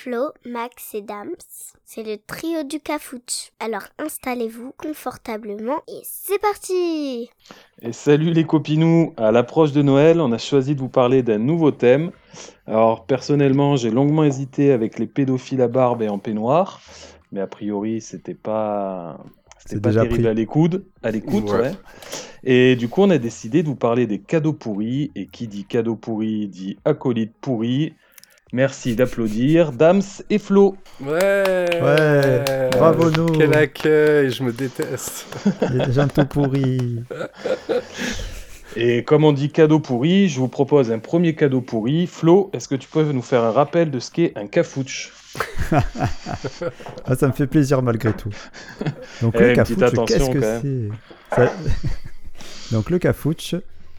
Flo, Max et Dams. C'est le trio du Cafouche. Alors installez-vous confortablement et c'est parti Et salut les copinous À l'approche de Noël, on a choisi de vous parler d'un nouveau thème. Alors personnellement, j'ai longuement hésité avec les pédophiles à barbe et en peignoir, mais a priori, c'était pas c'était C'est pas déjà terrible pris. à l'écoute, à l'écoute, Ouais. ouais. Et du coup, on a décidé de vous parler des cadeaux pourris. Et qui dit cadeau pourri dit acolyte pourri. Merci d'applaudir Dams et Flo. Ouais Ouais, bravo nous. Quel accueil, je me déteste. Les gens tout pourris. Et comme on dit cadeau pourri, je vous propose un premier cadeau pourri. Flo, est-ce que tu peux nous faire un rappel de ce qu'est un cafouche? Ah, ça me fait plaisir malgré tout. Donc Eh, le cafouche, qu'est-ce que c'est? Ça- Donc le cafouche,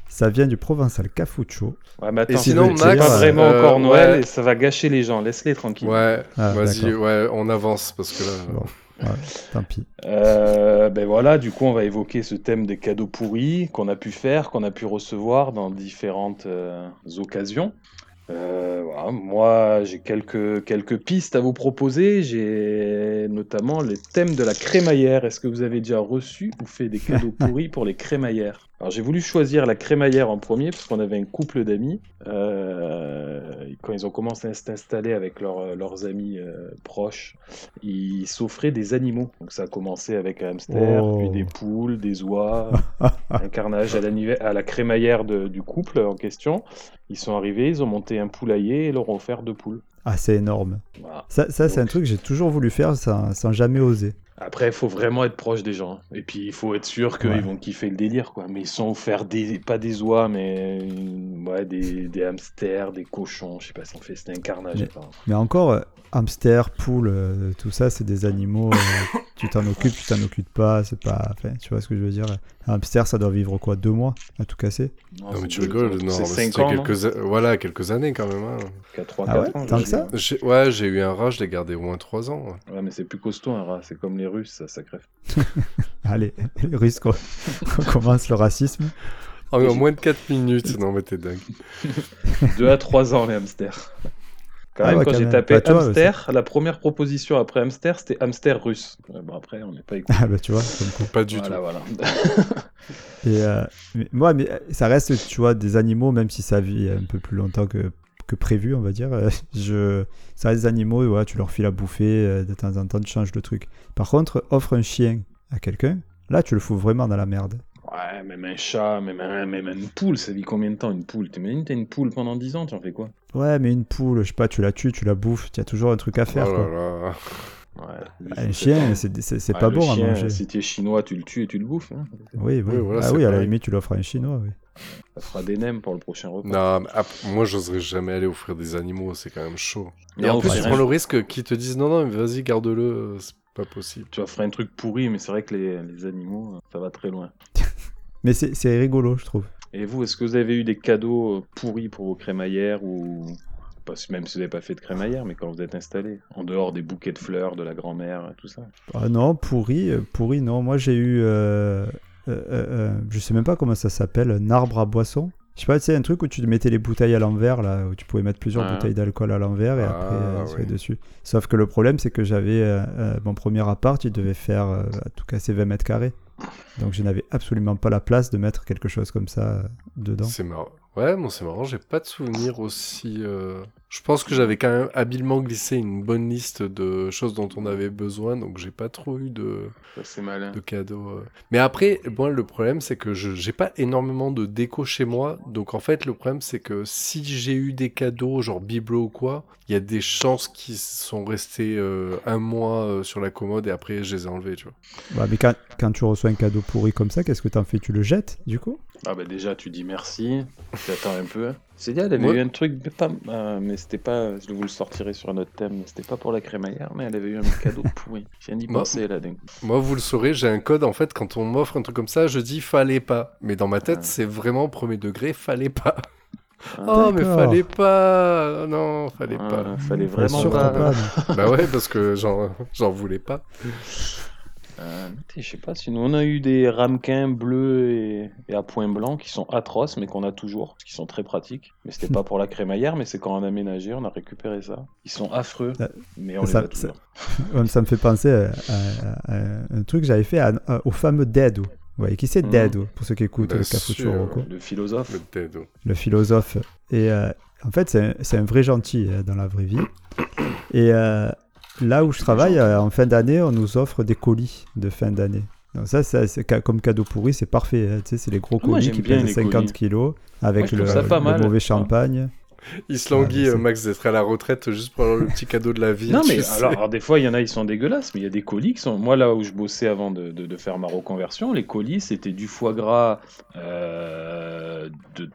ça vient du provençal cafucho. Ouais, mais attends, Et sinon, c'est Max, pas vraiment euh, encore Noël ouais. et ça va gâcher les gens. Laisse-les tranquilles. Ouais, Ah, vas-y, ouais, on avance parce que là. Bon. Ouais, tant pis. Euh, ben voilà, du coup, on va évoquer ce thème des cadeaux pourris qu'on a pu faire, qu'on a pu recevoir dans différentes euh, occasions. Euh, voilà, moi, j'ai quelques, quelques pistes à vous proposer. J'ai notamment le thème de la crémaillère. Est-ce que vous avez déjà reçu ou fait des cadeaux pourris pour les crémaillères? Alors, j'ai voulu choisir la crémaillère en premier parce qu'on avait un couple d'amis. Euh, quand ils ont commencé à s'installer avec leurs- leurs amis euh, proches, ils s'offraient des animaux. Donc, ça a commencé avec un hamster, Oh. puis des poules, des oies, un carnage à la, nive- à la crémaillère de- du couple en question. Ils sont arrivés, ils ont monté un poulailler et leur ont offert deux poules. Ah, c'est énorme. Voilà. Ça, ça c'est un truc que j'ai toujours voulu faire sans, sans jamais oser. Après, il faut vraiment être proche des gens. Et puis, il faut être sûr qu'ils Ouais. vont kiffer le délire, quoi. Mais ils sont offerts des, pas des oies, mais ouais, des, des hamsters, des cochons. Je sais pas si on fait, c'était un carnage. Mais- encore, euh, hamster, poule, euh, tout ça, c'est des animaux. euh, tu t'en occupes, tu t'en occupes pas. C'est pas. Enfin, tu vois ce que je veux dire Un hamster, ça doit vivre quoi Deux mois à tout casser? Non, mais c'est tu rigoles, non, C'est mais 5 c'était ans, non quelques, a- voilà, quelques années quand même. hein. 3, Ah 4 ouais ans. Tant que ça? Ouais, j'ai eu un rat, je l'ai gardé au moins 3 ans. ouais. Ouais, mais c'est plus costaud, un rat. C'est comme les Russes, ça, ça crève. Allez, les Russes, quoi. on commence le racisme. Ah, mais en moins de 4 minutes, non mais t'es dingue. 2 à 3 ans, les hamsters. Quand Ah même, ouais, quand quand j'ai tapé Bah, hamster, la première proposition après hamster, c'était hamster russe. Bon, après, on n'est pas écouté. Ah bah tu vois, comme. Pas du Voilà, tout. voilà. Et euh, mais, moi, mais euh, ça reste, tu vois, des animaux, même si ça vit un peu plus longtemps que, que prévu, on va dire. euh, Je, ça reste des animaux, et voilà, tu leur files à bouffer, euh, de temps en temps, tu changes le truc. Par contre, offre un chien à quelqu'un, là, tu le fous vraiment dans la merde. Ouais, même un chat, même, un, même une poule, ça vit combien de temps une poule? T'imagines, t'as une poule pendant 10 ans, tu en fais quoi? Ouais, mais une poule, je sais pas, tu la tues, tu la bouffes, tu as toujours un truc à faire, Oh quoi. là là. Ouais, Un chien, c'est pas bon chien, à manger. Si tu es chinois, tu le tues et tu le bouffes. hein. Oui, oui. Oui, voilà, ah oui, à la limite, tu l'offres à un chinois, oui. Ça fera des nems pour le prochain repas. Non, mais ap- moi j'oserais jamais aller offrir des animaux, c'est quand même chaud. Et Non, en plus, tu prends le risque qu'ils te disent non, non, mais vas-y, garde-le, euh, pas possible. Tu vas faire un truc pourri, mais c'est vrai que les, les animaux, euh, ça va très loin. Mais c'est rigolo, je trouve. Et vous, est-ce que vous avez eu des cadeaux euh, pourris pour vos crémaillères ou pas, même si vous n'avez pas fait de crémaillère, mais quand vous êtes installé, en dehors des bouquets de fleurs de la grand-mère, tout ça? Ah non, pourri, euh, pourri, non. Moi, j'ai eu. euh, euh, euh, je sais même pas comment ça s'appelle, un arbre à boisson. Je sais pas, c'est un truc où tu mettais les bouteilles à l'envers, là, où tu pouvais mettre plusieurs Ah. bouteilles d'alcool à l'envers et Ah, après euh, sur les oui. dessus. Sauf que le problème, c'est que j'avais. euh, euh, mon premier appart, il devait faire euh, à tout casser 20 mètres carrés. Donc je n'avais absolument pas la place de mettre quelque chose comme ça euh, dedans. C'est marrant. Ouais, bon, c'est marrant, j'ai pas de souvenir aussi. Je pense que j'avais quand même habilement glissé une bonne liste de choses dont on avait besoin, donc j'ai pas trop eu de, malin. cadeaux. euh. Mais après, moi, le problème, c'est que je j'ai pas énormément de déco chez moi, donc en fait, le problème, c'est que si j'ai eu des cadeaux, genre bibelot ou quoi, il y a des chances qu'ils sont restés euh, un mois euh, sur la commode et après, je les ai enlevés, tu vois. Ouais, mais quand, quand tu reçois un cadeau pourri comme ça, qu'est-ce que t'en fais? Tu le jettes, du coup? Ah bah déjà, tu dis merci, tu attends un peu. C'est dit, elle avait Ouais. eu un truc, mais pas, euh, mais c'était pas, je vous le sortirai sur un autre thème, mais c'était pas pour la crémaillère, mais elle avait eu un cadeau pourri. Je viens d'y Moi- penser là, d'un. Moi, vous le saurez, j'ai un code, en fait, quand on m'offre un truc comme ça, je dis fallait pas. Mais dans ma tête, Ah. c'est vraiment premier degré, fallait pas. Ah, Oh, mais fallait pas Non, fallait Ah, pas. fallait Fallait vraiment pas. pas, bah ouais, parce que j'en j'en voulais pas. Euh, je sais pas, sinon on a eu des ramequins bleus et, et à point blanc qui sont atroces, mais qu'on a toujours, qui sont très pratiques. Mais c'était pas pour la crémaillère, mais c'est quand on a aménagé, on a récupéré ça. Ils sont affreux, Ça- mais on les ça- a toujours. Ça me fait penser à, à- à un truc que j'avais fait à- à- au fameux Dedo. Ouais, qui c'est Mhm. Dedo Pour ceux qui écoutent Bien le Le philosophe. Le Dedo. le philosophe. Et euh, en fait, c'est un, c'est un vrai gentil euh, dans la vraie vie. Et euh, là où je travaille, euh, en fin d'année, on nous offre des colis de fin d'année. Donc ça, ça, c'est comme cadeau pourri, c'est parfait. hein. Tu sais, c'est les gros Ah, moi, colis qui pèsent les 50 colis. kilos avec Moi, le, mal. mauvais champagne. Il se languit, Ah, euh, Max, d'être à la retraite juste pour avoir le petit cadeau de la vie. Non, mais alors, alors, des fois, il y en a, ils sont dégueulasses, mais il y a des colis qui sont. Moi, là où je bossais avant de, de- de faire ma reconversion, les colis, c'était du foie gras euh,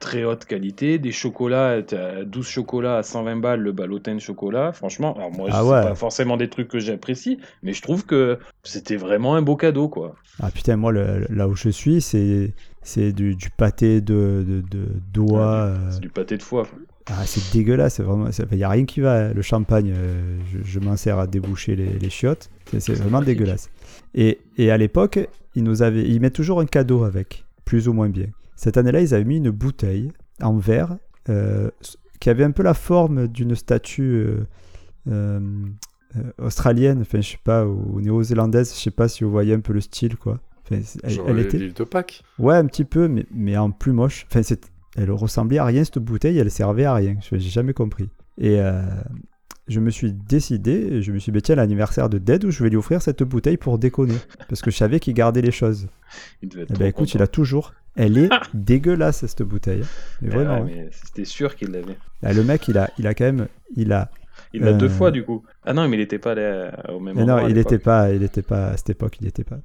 très haute qualité, des chocolats, t'as 12 chocolats à 120 balles, le ballotin de chocolat. Franchement, alors moi, Ah c'est ouais. pas forcément des trucs que j'apprécie, mais je trouve que c'était vraiment un beau cadeau, quoi. Ah putain, moi, le- là où je suis, c'est c'est du, du pâté de, de, de doigts. Ouais, euh, C'est du pâté de foie. Ah, c'est dégueulasse, c'est vraiment. Il n'y a rien qui va. Le champagne, euh, je, je m'en sers à déboucher les, les chiottes. C'est vraiment dégueulasse. Et, et à l'époque, ils nous avaient, ils mettent toujours un cadeau avec, plus ou moins bien. Cette année-là, ils avaient mis une bouteille en verre euh, qui avait un peu la forme d'une statue euh, euh, australienne, enfin je sais pas, ou néo-zélandaise. Je sais pas si vous voyez un peu le style, quoi. Enfin, elle, Genre elle était, l'île Pâques. Ouais, un petit peu, mais, mais en plus moche. Enfin, c'est- elle ressemblait à rien, cette bouteille, elle servait à rien. Je- J'ai jamais compris. Et je me suis décidé, je me suis dit, bah, tiens, l'anniversaire de Dead, où je vais lui offrir cette bouteille pour déconner. Parce que je savais qu'il gardait les choses. Il devait être Eh ben écoute, il a toujours. Elle est dégueulasse, cette bouteille. Mais Ouais, vraiment. hein. mais c'était sûr qu'il l'avait. Ah, Le mec, il a, il a quand même. Il a. Il l'a deux Euh, fois, du coup. Ah non, mais il était pas là, au même Mais endroit. non, il l'époque. était pas, il était pas à cette époque, il était pas.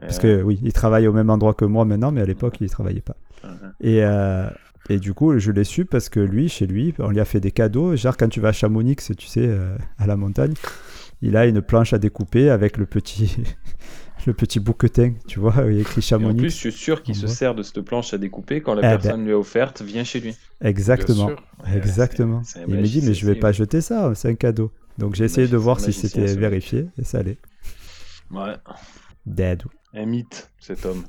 Parce Ouais, que oui, il travaille au même endroit que moi maintenant, mais à l'époque, il travaillait pas. ouais. Et, euh, et du coup, je l'ai su parce que lui, chez lui, on lui a fait des cadeaux. Genre, quand tu vas à Chamonix, tu sais, euh, à la montagne, il a une planche à découper avec le petit, le petit bouquetin, tu vois, où il y a écrit Et en Chamonix. plus, je suis sûr qu'il se voit. sert de cette planche à découper quand la Eh ben. personne lui a offerte vient chez lui. Exactement. Sûr. Ouais, Exactement. c'est- c'est un il me dit, mais je vais pas jeter ça, c'est un cadeau. Donc j'ai essayé de voir si c'était vérifié, et ça allait. Ouais, Dead. un mythe, cet homme.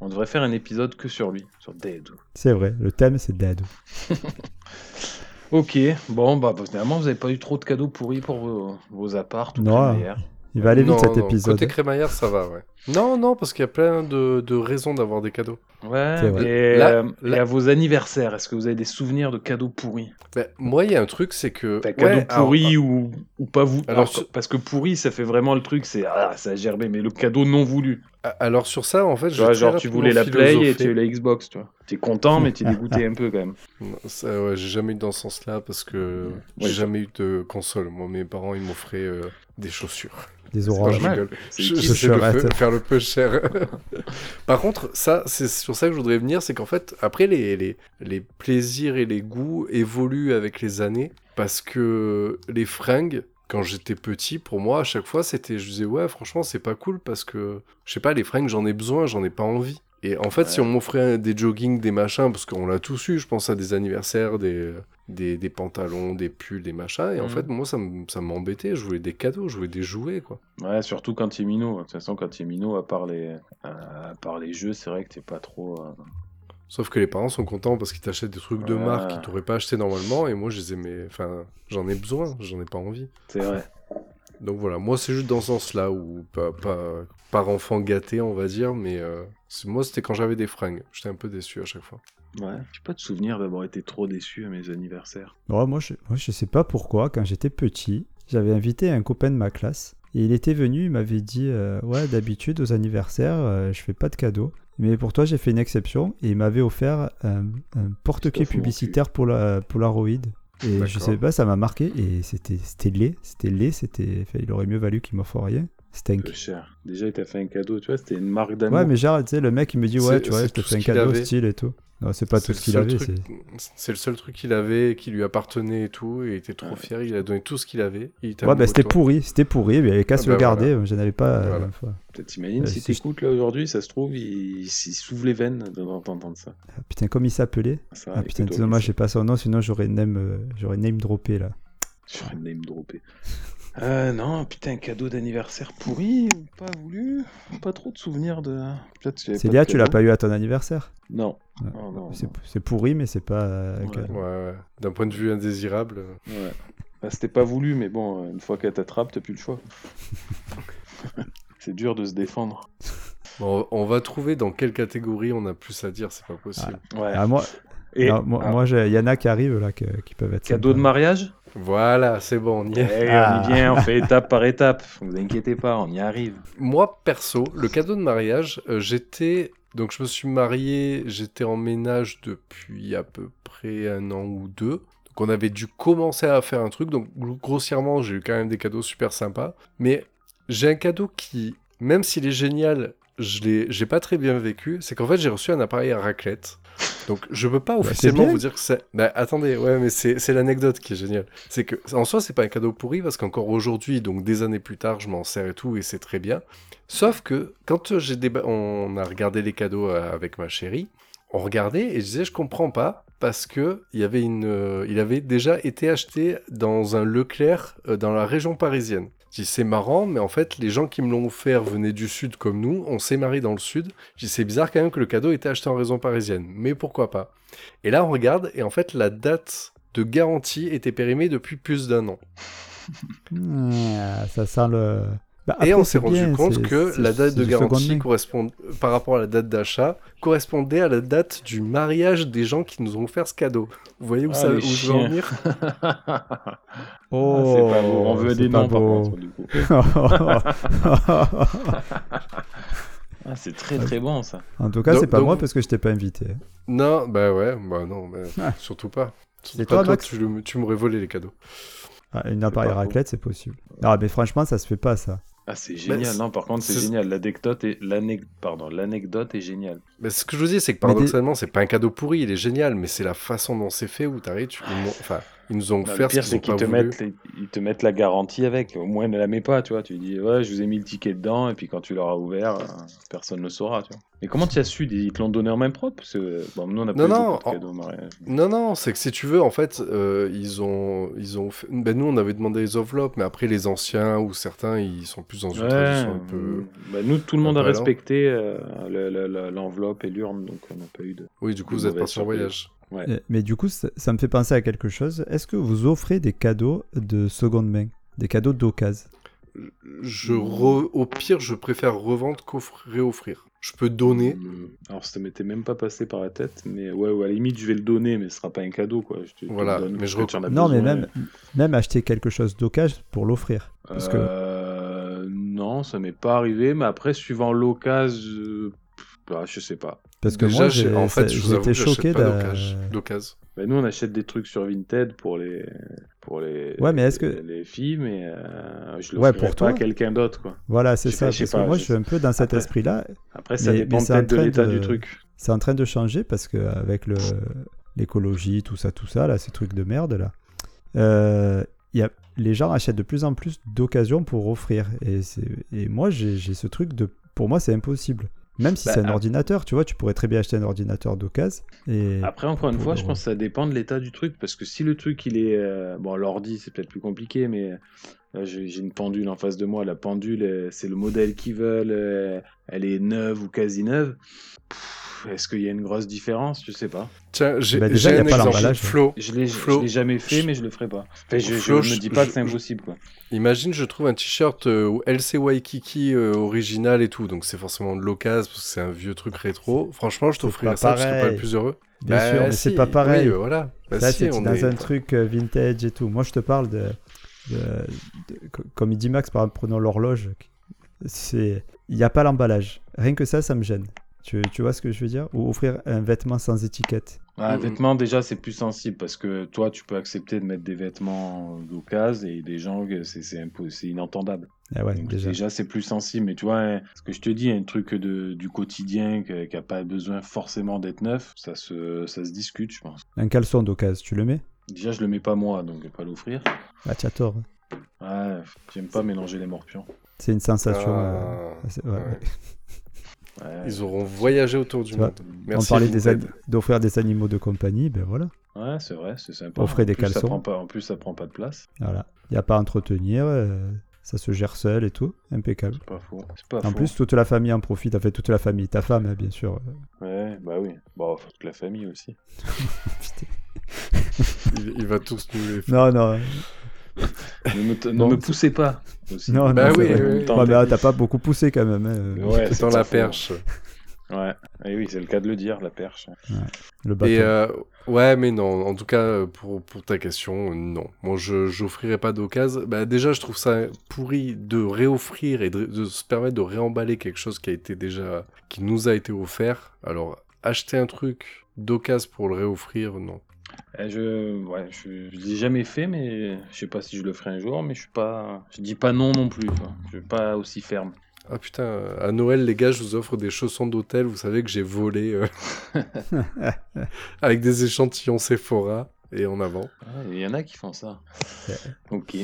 On devrait faire un épisode que sur lui, sur Dead. C'est vrai, le thème c'est Dead. Ok, bon, bah finalement, vous avez pas eu trop de cadeaux pourris pour vos, vos apparts ou Non. crémaillères. Il va aller vite Non, cet non, épisode. Côté crémaillère, ça va, ouais. Non, non, parce qu'il y a plein de, de raisons d'avoir des cadeaux. Ouais, et, Là- euh, là- et à vos anniversaires, est-ce que vous avez des souvenirs de cadeaux pourris? Ben, moi, il y a un truc, c'est que. Enfin, cadeaux Ouais, alors, pourris ou, ou pas vous? Alors, Alors, sur- Parce que pourri, ça fait vraiment le truc, c'est ah, ça a gerbé, mais le cadeau non voulu. Alors sur ça, en fait, je vois, genre, tu voulais la Play et tu as eu la Xbox, tu vois. T'es content, mais t'es dégoûté un peu quand même. Non, ça, ouais, j'ai jamais eu dans ce sens-là parce que j'ai Ouais. jamais eu de console. Moi, mes parents, ils m'offraient euh, des chaussures. Des oranges. je Je, sais le faire le peu cher. Par contre, ça, c'est sur ça que je voudrais venir, c'est qu'en fait, après, les, les, les plaisirs et les goûts évoluent avec les années, parce que les fringues, quand j'étais petit, pour moi, à chaque fois, c'était, je disais, ouais, franchement, c'est pas cool, parce que, je sais pas, les fringues, j'en ai besoin, j'en ai pas envie. Et en fait, si on m'offrait des joggings, des machins, parce qu'on l'a tous eu, je pense à des anniversaires, des, des, des pantalons, des pulls, des machins, et en Mhm. fait, moi, ça m'embêtait, je voulais des cadeaux, je voulais des jouets, quoi. Ouais, surtout quand tu es minot. De toute façon, quand tu es minot, à part les, à part les jeux, c'est vrai que t'es pas trop. euh, Sauf que les parents sont contents parce qu'ils t'achètent des trucs de Ouais. marque qu'ils t'auraient pas acheté normalement, et moi, je les ai, mais, enfin, j'en ai besoin, j'en ai pas envie. C'est vrai. Donc voilà, moi, c'est juste dans ce sens-là, où pas, pas, par enfant gâté, on va dire, mais euh, c'est- moi, c'était quand j'avais des fringues. J'étais un peu déçu à chaque fois. Ouais. J'ai pas de souvenir d'avoir été trop déçu à mes anniversaires. Ouais, moi, je, moi, je sais pas pourquoi, quand j'étais petit, j'avais invité un copain de ma classe. Et il était venu, il m'avait dit euh, Ouais, d'habitude, aux anniversaires, euh, je fais pas de cadeaux. Mais pour toi, j'ai fait une exception. Et il m'avait offert un, un porte-clés publicitaire pour la Polaroid. Et je sais pas, ça m'a marqué. Et c'était c'était laid. C'était laid. C'était, il aurait mieux valu qu'il m'offre rien. C'était un Peu cher. Déjà, il t'a fait un cadeau, tu vois, c'était une marque d'amour. Ouais, mais genre, tu sais, le mec, il me dit, ouais, tu vois, je te fais un cadeau avait. style et tout. Non, c'est pas C'est tout le ce qu'il seul avait. truc- c'est- C'est le seul truc qu'il avait, qui lui appartenait et tout, et il était trop Ouais. fier, il a donné tout ce qu'il avait. il était Ouais, bah c'était toi. pourri, c'était pourri, mais il avait qu'à Ah se bah le garder, j'en avais pas euh, Voilà. fois. Peut-être t'imagines, Euh, si si- t'écoutes là aujourd'hui, ça se trouve, il, il s'ouvre les veines d'entendre ça. Ah, putain, comme il s'appelait ça Ah putain, écoute, dommage, j'ai pas son nom, sinon j'aurais name, euh, j'aurais name droppé là. Un name droppé. Euh, non, putain, cadeau d'anniversaire pourri, pas voulu, pas trop de souvenirs de. Célia, tu l'as pas eu à ton anniversaire? Non. Ouais. Oh, non, C'est pourri, mais c'est pas. euh, Ouais. cadeau. Ouais, ouais. D'un point de vue indésirable. Ouais. Bah, c'était pas voulu, mais bon, euh, une fois qu'elle t'attrape, t'as plus le choix. c'est dur de se défendre. Bon, on va trouver dans quelle catégorie on a plus à dire, c'est pas possible. Ouais. Ah, moi, Et non, moi, ah, moi, j'ai- il y en a qui arrivent là qui peuvent être. cadeau de mariage? Voilà, c'est bon, on y est. Eh, Ah. On y vient, on fait étape par étape. Vous inquiétez pas, on y arrive. Moi, perso, le cadeau de mariage, euh, j'étais. Donc, je me suis marié, j'étais en ménage depuis à peu près un an ou deux. Donc, on avait dû commencer à faire un truc. Donc, gro- grossièrement, j'ai eu quand même des cadeaux super sympas. Mais j'ai un cadeau qui, même s'il est génial, je l'ai j'ai pas très bien vécu. C'est qu'en fait, j'ai reçu un appareil à raclette. Donc, je peux pas Bah, officiellement vous dire que c'est. Bah, attendez, ouais, mais c'est l'anecdote qui est géniale. C'est que, en soi, c'est pas un cadeau pourri parce qu'encore aujourd'hui, donc des années plus tard, je m'en sers et tout et c'est très bien. Sauf que quand j'ai déba- on a regardé les cadeaux euh, avec ma chérie, on regardait et je disais je comprends pas parce que il y avait une, euh, il avait déjà été acheté dans un Leclerc euh, dans la région parisienne. Dis c'est marrant, mais en fait les gens qui me l'ont offert venaient du sud comme nous, on s'est mariés dans le sud. Dis c'est bizarre quand même que le cadeau était acheté en région parisienne, mais pourquoi pas Et là on regarde et en fait la date de garantie était périmée depuis plus d'un an. Ah, ça sent le. Bah, Et on s'est rendu bien, compte que la date de garantie correspond par rapport à la date d'achat correspondait à la date du mariage des gens qui nous ont offert ce cadeau. Vous voyez où, Ah, ça, où je veux en venir Oh, Ah, c'est pas beau. On veut des noms par contre, du coup. Ah, c'est très très bon ça. en tout cas, c'est pas donc- moi parce que je t'ai pas invité. Non, bah ouais, bah non, bah, Ah. surtout pas. Surtout C'est pas toi, toi, tu, tu m'aurais volé les cadeaux. Ah, une appareil raclette, c'est possible. Ah, mais franchement, ça se fait pas ça. Ah, c'est génial. non, par contre, c'est génial. L'anecdote est, pardon, l'anecdote est géniale. Mais ce que je vous dis, c'est que paradoxalement, c'est pas un cadeau pourri, il est génial, mais c'est la façon dont c'est fait où t'arrives, tu... enfin, ils nous ont Non, le offert pire, ce c'est qu'ils te, mettent les- ils te mettent la garantie avec. Au moins, ne la mets pas, tu vois. Tu dis, ouais, je vous ai mis le ticket dedans, et puis quand tu l'auras ouvert, euh, personne ne saura, tu vois. Mais comment tu as su? Ils te l'ont donné en main propre? Parce que, bon, nous, on a Non, pas eu non, en- cadeaux au mariage. Non, non, c'est que si tu veux, en fait, euh, ils ont, ils ont, fait- ben nous, on avait demandé les enveloppes, mais après les anciens ou certains, ils sont plus dans une Ouais, tradition un peu. bah, nous, tout le monde a respecté euh, le- le- le- l'enveloppe et l'urne, donc on n'a pas eu de. Oui, du coup, vous êtes parti en voyage. Ouais. Euh, Mais du coup, ça, ça me fait penser à quelque chose. Est-ce que vous offrez des cadeaux de seconde main? Des cadeaux d'occasion? Je re- au pire, je préfère revendre qu'offrir. Je peux donner. Hum, Alors, ça m'était même pas passé par la tête, mais ouais, ouais, à la limite, je vais le donner, mais ce sera pas un cadeau, quoi. Je te, te Voilà, donne mais je rec- Non, mais même, même acheter quelque chose d'occasion pour l'offrir. Parce que Euh, Non, ça m'est pas arrivé, mais après, suivant l'occasion, euh, bah, je sais pas. Parce que Déjà, moi, j'ai- en fait, j'achète choqué d'occasion-. Bah, nous, on achète des trucs sur Vinted pour les, pour les, Ouais, mais est-ce que- les filles, mais euh, je le Ouais, pour pas toi. à quelqu'un d'autre, quoi. Voilà, c'est sais ça. pas, Parce que moi, je je suis un peu dans cet Après- esprit-là. Après, ça Mais- dépend mais peut-être de l'état de- du truc. C'est en train de changer parce qu'avec le l'écologie, tout ça, tout ça, là, ces trucs de merde, là, euh, il y a, les gens achètent de plus en plus d'occasions pour offrir. Et, c'est- et moi, j'ai j'ai ce truc de. Pour moi, c'est impossible. Même si Bah, c'est un ordinateur, tu vois, tu pourrais très bien acheter un ordinateur d'occasion. Et Après, encore une fois, le je pense que ça dépend de l'état du truc. Parce que si le truc, il est. euh, Bon, l'ordi, c'est peut-être plus compliqué, mais là, j'ai une pendule en face de moi. La pendule, euh, c'est le modèle qu'ils veulent. euh, Elle est neuve ou quasi neuve. Pff, Est-ce qu'il y a une grosse différence? Je sais pas. Tiens, j'ai Bah, déjà, un pas exemple. l'emballage. Flo, Je l'ai jamais fait, mais je le ferai pas. Enfin, je, je Flo, me je- dis pas que c'est impossible, quoi. Imagine, je trouve un t-shirt euh, LC Waikiki euh, original et tout, donc c'est forcément de l'occasion parce que c'est un vieux truc rétro. Franchement, je t'offrirais ça, je serais pas pareil. le plus heureux. bien Bah, sûr, mais si, c'est pas pareil. Oui, euh, voilà. Bah, Là, si, c'est on dans est- un truc euh, vintage et tout. Moi, je te parle de. de- de- co- comme il dit Max, par exemple, prenons l'horloge. C'est, Il n'y a pas l'emballage. Rien que ça, ça me gêne. Tu, tu vois ce que je veux dire? Ou offrir un vêtement sans étiquette. Ah, Mhm. Vêtements, déjà, c'est plus sensible parce que toi, tu peux accepter de mettre des vêtements d'occasion et des gens, que c'est inentendable. Ah ouais, Donc, déjà. déjà, c'est plus sensible. Mais tu vois, hein, ce que je te dis, un truc de, du quotidien qui n'a pas besoin forcément d'être neuf, ça se, ça se discute, je pense. Un caleçon d'occasion, tu le mets? Déjà, je le mets pas moi, donc je vais pas l'offrir. Ah, tu as tort. Ouais, j'aime pas mélanger les morpions. C'est une sensation. Ah, euh, ouais, ouais. ouais. Ils auront voyagé autour du Tu vois, monde. Merci. On parlait d'offrir des animaux de compagnie, ben voilà. Ouais, c'est vrai, c'est sympa. Offrez En des plus, ça caleçons. prend pas- en plus, ça prend pas de place. Voilà. Il n'y a pas à entretenir, euh, ça se gère seul et tout. Impeccable. C'est pas faux. C'est pas En faux. plus, toute la famille en profite. En fait, toute la famille. Ta femme, bien sûr. Ouais, bah oui. Bon, faut toute la famille aussi. Il, il va tous nous les faire. Non, non. Ne me, ne poussez pas. Aussi. Non, Bah non, oui, oui, oui. Ouais, ah, t'as pas beaucoup poussé quand même. hein. Ouais, dans la perche. Ouais. Et oui, c'est le cas de le dire, la perche. Le bateau. Et euh, ouais, mais non, en tout cas, pour, pour ta question, non. Moi, je j'offrirai pas d'occasion. Bah, déjà, je trouve ça pourri de réoffrir et de, de se permettre de réemballer quelque chose qui a été déjà. qui nous a été offert. Alors, acheter un truc d'occasion pour le réoffrir, non. Eh, Je, ouais, je, je l'ai jamais fait, mais je sais pas si je le ferai un jour, mais je suis pas, je dis pas non non plus. Quoi. Je suis pas aussi ferme. Ah putain, euh, à Noël, les gars, je vous offre des chaussons d'hôtel. Vous savez que j'ai volé euh, avec des échantillons Sephora et en avant. Ah, Il y en a qui font ça. Ok.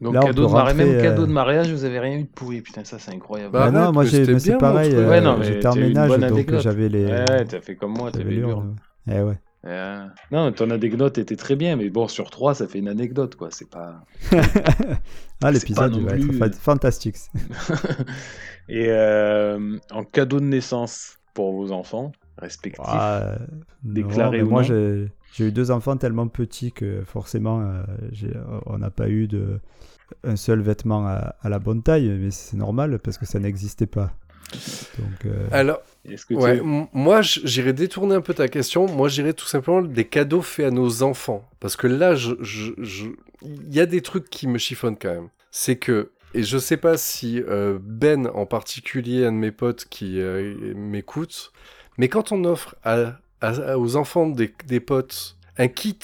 Donc Là, cadeau de mariage, même cadeau euh, de mariage, vous avez rien eu de pourri. Putain, ça c'est incroyable. Bah, Ah non, moi c'est pareil. euh, Ouais, non, mais j'étais en ménage, bonne donc anecdote. j'avais les. Ouais, t'as fait comme moi, t'avais les dur. urnes. Eh ouais. Non, ton anecdote était très bien, mais bon, sur trois, ça fait une anecdote, quoi. C'est pas. Ah, l'épisode va être plus- fantastique. Et euh, en cadeau de naissance pour vos enfants respectifs. Ah, ou moi j'ai, eu deux enfants tellement petits que forcément euh, on n'a pas eu de un seul vêtement à, à la bonne taille, mais c'est normal parce que ça n'existait pas. Donc euh, Alors, que Ouais, moi j'irais détourner un peu ta question. Moi j'irais tout simplement des cadeaux faits à nos enfants. Parce que là, je- je- je- il y a des trucs qui me chiffonnent quand même. C'est que, et je sais pas si euh, Ben en particulier, un de mes potes qui euh, m'écoute, mais quand on offre à- à- aux enfants des, des potes un kit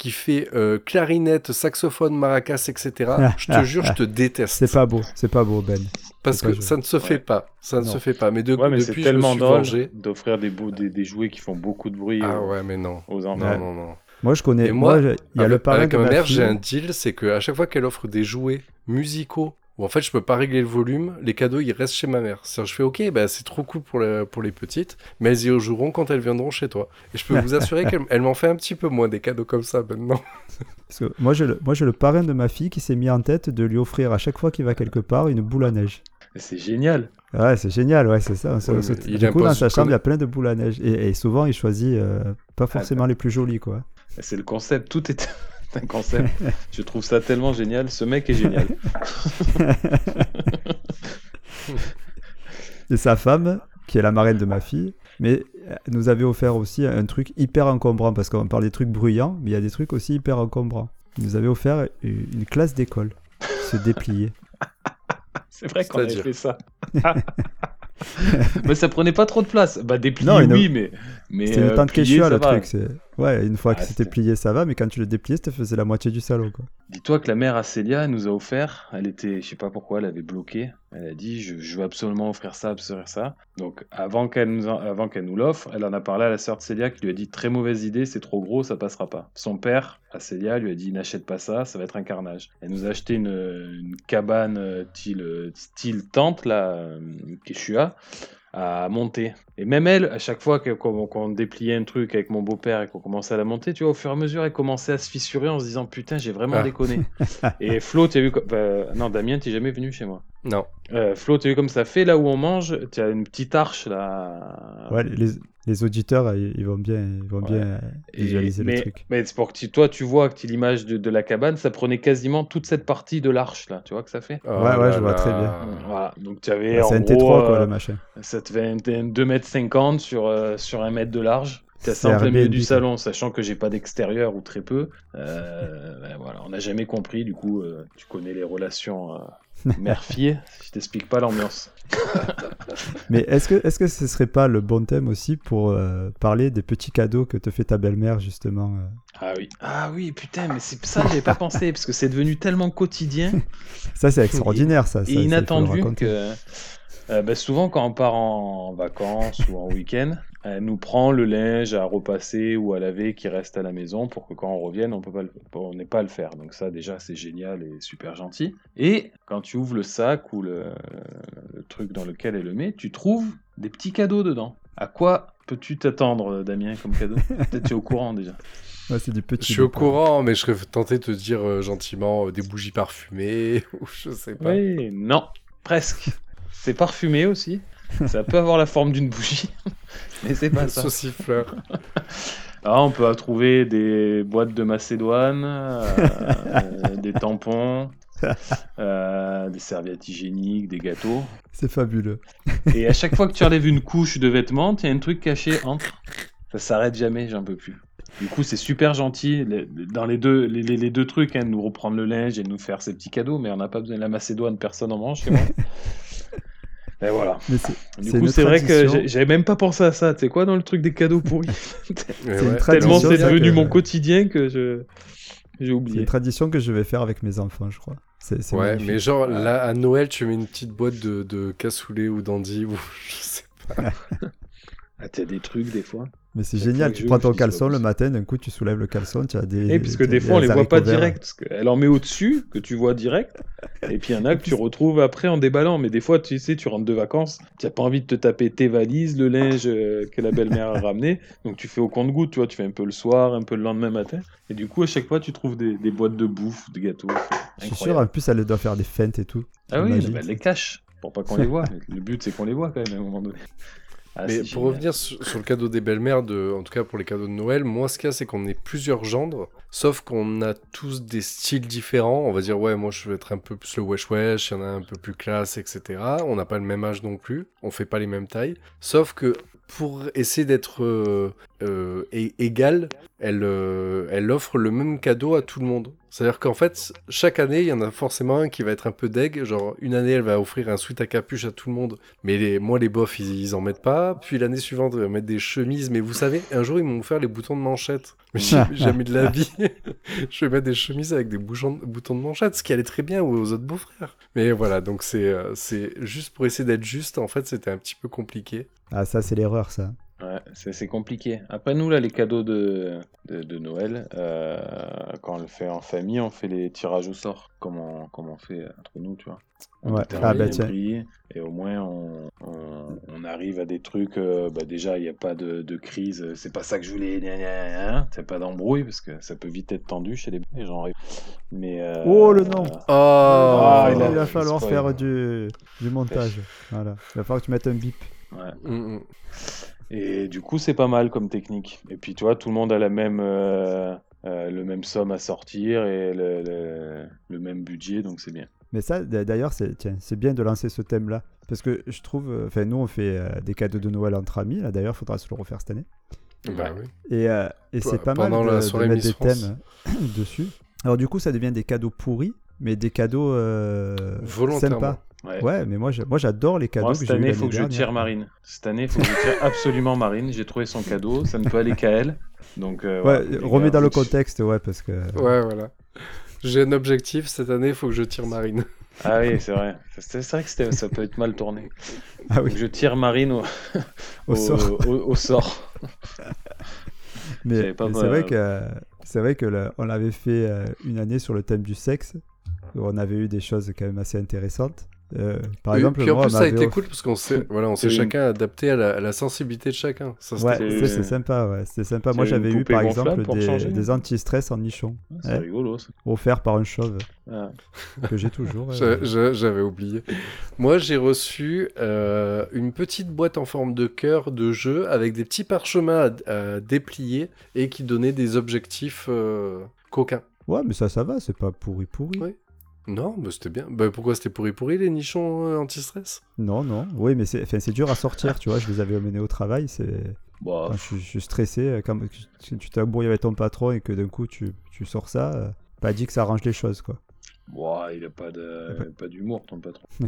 qui fait euh, clarinette, saxophone, maracas, etc., je te jure, je te déteste. c'est pas beau, c'est pas beau Ben. Parce que ça ne se fait Ouais. pas. Ça ne Non. se fait pas. Mais, de, Ouais, mais c'est depuis, je me tellement vengé. d'offrir des, des, des jouets qui font beaucoup de bruit Ah aux, ouais, mais non. aux enfants. Non, Ouais. non, non. Moi je connais. Et moi, moi, je- il y a le avec, parrain avec de ma ma mère, j'ai un deal, c'est qu'à chaque fois qu'elle offre des jouets musicaux, où en fait je peux pas régler le volume, les cadeaux ils restent chez ma mère. C'est-à-dire, je fais ok, bah, c'est trop cool pour, la- pour les petites, mais elles y joueront quand elles viendront chez toi. Et je peux vous assurer qu'elle elle m'en fait un petit peu moins des cadeaux comme ça maintenant. Parce que moi j'ai le, moi le parrain de ma fille qui s'est mis en tête de lui offrir à chaque fois qu'il va quelque part une boule à neige. C'est génial. Ouais, c'est génial, ouais, c'est ça. Ouais, se- il du coup, dans sa chambre, il y a plein de boules à neige. Et, et souvent, il choisit euh, pas forcément les plus jolies, quoi. C'est le concept. Tout est un concept. Je trouve ça tellement génial. Ce mec est génial. Et sa femme, qui est la marraine de ma fille, mais euh, nous avait offert aussi un truc hyper encombrant, parce qu'on parle des trucs bruyants, mais il y a des trucs aussi hyper encombrants. Il nous avait offert une classe d'école, se dépliait. C'est vrai qu'on avait fait ça. mais ça prenait pas trop de place. Bah, déplier, Non, oui, mais. Mais C'était une euh, tente plier, Quechua, le va. truc. c'est- Ouais, une fois Ah, que c'était plié, ça va, mais quand tu le dépliais, ça faisait la moitié du salon, quoi. Dis-toi que la mère à Célia, elle nous a offert, elle était, je sais pas pourquoi, elle avait bloqué. Elle a dit, je, je veux absolument offrir ça, offrir ça. Donc, avant qu'elle nous, en- avant qu'elle nous l'offre, elle en a parlé à la sœur de Célia qui lui a dit, très mauvaise idée, c'est trop gros, ça passera pas. Son père, à Célia, lui a dit, n'achète pas ça, ça va être un carnage. Elle nous a acheté une, une cabane euh, style, euh, style tente, là, Quechua, à monter. Et même elle, à chaque fois que- qu'on qu'on dépliait un truc avec mon beau-père et qu'on commençait à la monter, tu vois, au fur et à mesure, elle commençait à se fissurer en se disant putain, j'ai vraiment Ah. déconné. et Flo, tu as vu, bah, non, Damien, t'es jamais venu chez moi. Non. Euh, Flo, tu as vu comme ça fait là où on mange, tu as une petite arche là. Ouais, les, les auditeurs, ils ils vont bien, ils vont Ouais. bien euh, Et- visualiser mais, le truc. mais c'est pour que tu- toi, tu vois que l'image de, de la cabane, ça prenait quasiment toute cette partie de l'arche là, tu vois que ça fait? Oh Ouais, ouais, là je vois là. très bien. Voilà, donc tu avais en c'est un gros, T3, quoi, euh, le machin. Ça te fait un, un 2m50 sur, euh, sur 1 mètre de large. T'as C'est ça en plein milieu du salon, sachant que j'ai pas d'extérieur ou très peu. Euh, ben voilà, on n'a jamais compris. Du coup, euh, tu connais les relations euh, mère-fille. Je t'explique pas l'ambiance. Mais est-ce que, est-ce que ce serait pas le bon thème aussi pour euh, parler des petits cadeaux que te fait ta belle-mère, justement euh? Ah oui. Ah oui, putain, mais c'est ça, j'avais pas pensé parce que c'est devenu tellement quotidien Ça, c'est extraordinaire, ça. ça, et inattendu que euh, ben, souvent quand on part en vacances ou en week-end, elle nous prend le linge à repasser ou à laver qui reste à la maison pour que quand on revienne, on peut pas le- on n'ait pas à le faire. Donc ça déjà c'est génial et super gentil. Et quand tu ouvres le sac ou le, le truc dans lequel elle le met, tu trouves des petits cadeaux dedans. À quoi peux-tu t'attendre, Damien, comme cadeau? Peut-être tu es au courant déjà. Ouais, c'est du petit. Je suis au courant, mais je serais tenté de te dire euh, gentiment euh, des bougies parfumées ou je sais pas. Oui, non, presque. C'est parfumé aussi. Ça peut avoir la forme d'une bougie, mais c'est pas ça. Saucifleur. Ah, on peut trouver des boîtes de Macédoine, euh, des tampons, euh, des serviettes hygiéniques, des gâteaux. C'est fabuleux. Et à chaque fois que tu enlèves une couche de vêtements, il y a un truc caché entre. Ça s'arrête jamais, j'en peux plus. Du coup, c'est super gentil dans les deux, les deux trucs, hein, de nous reprendre le linge et de nous faire ces petits cadeaux, mais on n'a pas besoin de la Macédoine, personne en mange chez moi. Et voilà. Mais c'est Du C'est coup, c'est vrai que j'avais même pas pensé à ça. Tu sais quoi, dans le truc des cadeaux pourris? C'est ouais. tradition, Tellement c'est devenu que- mon quotidien que je j'ai c'est oublié. une tradition que je vais faire avec mes enfants, je crois. C'est c'est Ouais, magnifique. mais genre là à Noël, tu mets une petite boîte de, de cassoulet ou d'andy ou je sais pas. Ah, t'as des trucs des fois. Mais c'est génial, tu prends ton caleçon le matin, d'un coup tu soulèves le caleçon, tu as des. Et parce que des fois on les voit pas direct, parce qu'elle en met au-dessus, que tu vois direct, et puis il y en a que tu retrouves après en déballant. Mais des fois, tu sais, tu rentres de vacances, tu n'as pas envie de te taper tes valises, le linge euh, que la belle-mère a ramené, donc tu fais au compte-goutte, tu vois, tu fais un peu le soir, un peu le lendemain matin, et du coup à chaque fois tu trouves des, des boîtes de bouffe, de gâteaux. Je suis sûr, en plus, elle doit faire des feintes et tout. Ah oui, bah, elle les cache pour pas qu'on les voit. le but c'est qu'on les voit quand même à un moment donné. Ah, Mais pour revenir sur, sur le cadeau des belles-mères, de, en tout cas pour les cadeaux de Noël, moi ce qu'il y a c'est qu'on est plusieurs gendres, sauf qu'on a tous des styles différents. On va dire ouais moi je vais être un peu plus le wesh wesh, il y en a un peu plus classe, etc. On n'a pas le même âge non plus, on fait pas les mêmes tailles. Sauf que pour essayer d'être euh, euh, é- égal, elle, euh, elle offre le même cadeau à tout le monde. C'est-à-dire qu'en fait, chaque année, il y en a forcément un qui va être un peu deg. Genre, une année, elle va offrir un sweat à capuche à tout le monde. Mais les, moi, les bofs, ils, ils en mettent pas. Puis l'année suivante, ils mettre des chemises. Mais vous savez, un jour, ils m'ont offert les boutons de manchette. Mais j'ai jamais de la vie. je vais mettre des chemises avec des boutons, de manchette, ce qui allait très bien aux autres beaux-frères. Mais voilà, donc c'est juste pour essayer d'être juste. En fait, c'était un petit peu compliqué. Ah, ça, c'est l'erreur, ça. Ouais, c'est c'est compliqué. Après, nous, là, les cadeaux de, de, de Noël, euh, quand on le fait en famille, on fait les tirages au sort, comme on, comme on fait entre nous, tu vois. On Ouais. Ah, bah, un tiens. prix, et au moins, on, on, on arrive à des trucs. euh, bah, déjà, il n'y a pas de, de crise. C'est pas ça que je voulais. gna, gna, gna. C'est pas d'embrouille, parce que ça peut vite être tendu chez les, les gens. Mais. euh, Oh, le nom. Oh, Ah, il, va falloir spoil. faire du, du montage. Voilà. Il va falloir que tu mettes un bip. Ouais. Mm, mm. Et du coup, c'est pas mal comme technique. Et puis, tu vois, tout le monde a la même, euh, euh, le même somme à sortir et le, le- le même budget, donc c'est bien. Mais ça, d'ailleurs, c'est tiens, c'est bien de lancer ce thème-là. Parce que je trouve. euh, Enfin, nous, on fait euh, des cadeaux de Noël entre amis. Là, d'ailleurs, il faudra se le refaire cette année. Bah oui. Et, euh, et c'est pas mal de, la de mettre des France. thèmes dessus. Alors, du coup, ça devient des cadeaux pourris, mais des cadeaux euh, Volontairement. sympas. Ouais. Ouais, mais moi, j'adore les cadeaux Moi, cette année, il faut que je tire Marine. Cette année, il faut que je tire absolument Marine. J'ai trouvé son cadeau. Ça ne peut aller qu'à elle. Donc, euh, Ouais, remets gars, dans le contexte, ouais, parce que. Ouais, voilà. J'ai un objectif cette année, il faut que je tire Marine. Ah oui, c'est vrai. C'est vrai que c'était- ça peut être mal tourné. Ah Faut oui, que je tire Marine au, au sort. au- au sort. Mais, c'est vrai que c'est vrai que là, on l'avait fait euh, une année sur le thème du sexe. où On avait eu des choses quand même assez intéressantes. Euh, par Oui, exemple, puis en moi, plus, ça a été off- cool parce qu'on s'est voilà, on s'est chacun adapté à la, à la sensibilité de chacun. Ça, Ouais. C'est- sympa, ouais, c'était sympa. Moi, j'avais eu par exemple des, anti-stress en nichon, C'est Ouais. rigolo, ça. offerts par un chauve Ah. que j'ai toujours. Euh. j'a- J'avais oublié. Moi, j'ai reçu euh, une petite boîte en forme de cœur de jeu avec des petits parchemins à, à déplier et qui donnaient des objectifs euh, coquins. Ouais, mais ça, ça va, c'est pas pourri pourri. Ouais. Non, mais c'était bien. Bah, pourquoi c'était pourri pourri les nichons euh, anti-stress? Non, non. Oui, mais c'est c'est dur à sortir, tu vois. Je les avais emmenés au travail. C'est Bon, quand je, suis- je suis stressé, euh, quand tu tu t'embrouilles avec ton patron et que d'un coup tu, tu sors ça, euh, pas dit que ça arrange les choses, quoi. bon, il a pas de, il a pas d'humour, ton patron.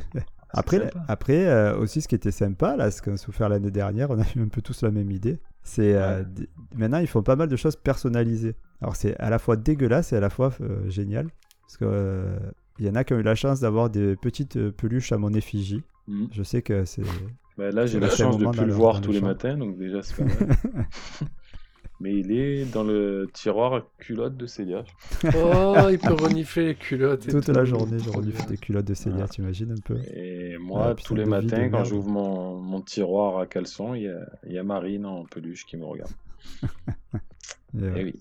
Après, après euh, aussi, ce qui était sympa, là, ce qu'on a souffert l'année dernière, on a eu un peu tous la même idée. C'est euh, Ouais. maintenant, ils font pas mal de choses personnalisées. Alors, c'est à la fois dégueulasse et à la fois euh, génial. Parce que euh, il y en a qui ont eu la chance d'avoir des petites euh, peluches à mon effigie. Mhm. Je sais que c'est. Bah, là, j'ai la chance de plus le voir tous le les matins, donc déjà, c'est pas mal. Mais il est dans le tiroir à culotte de Célia. Oh, il peut renifler les culottes. et Toute tout. la journée, je renifle des culottes de Célia, Ah. t'imagines un peu? Et moi, tous les matins, quand j'ouvre mon, mon tiroir à caleçon, il y a, il y a Marine en peluche qui me regarde. Eh oui.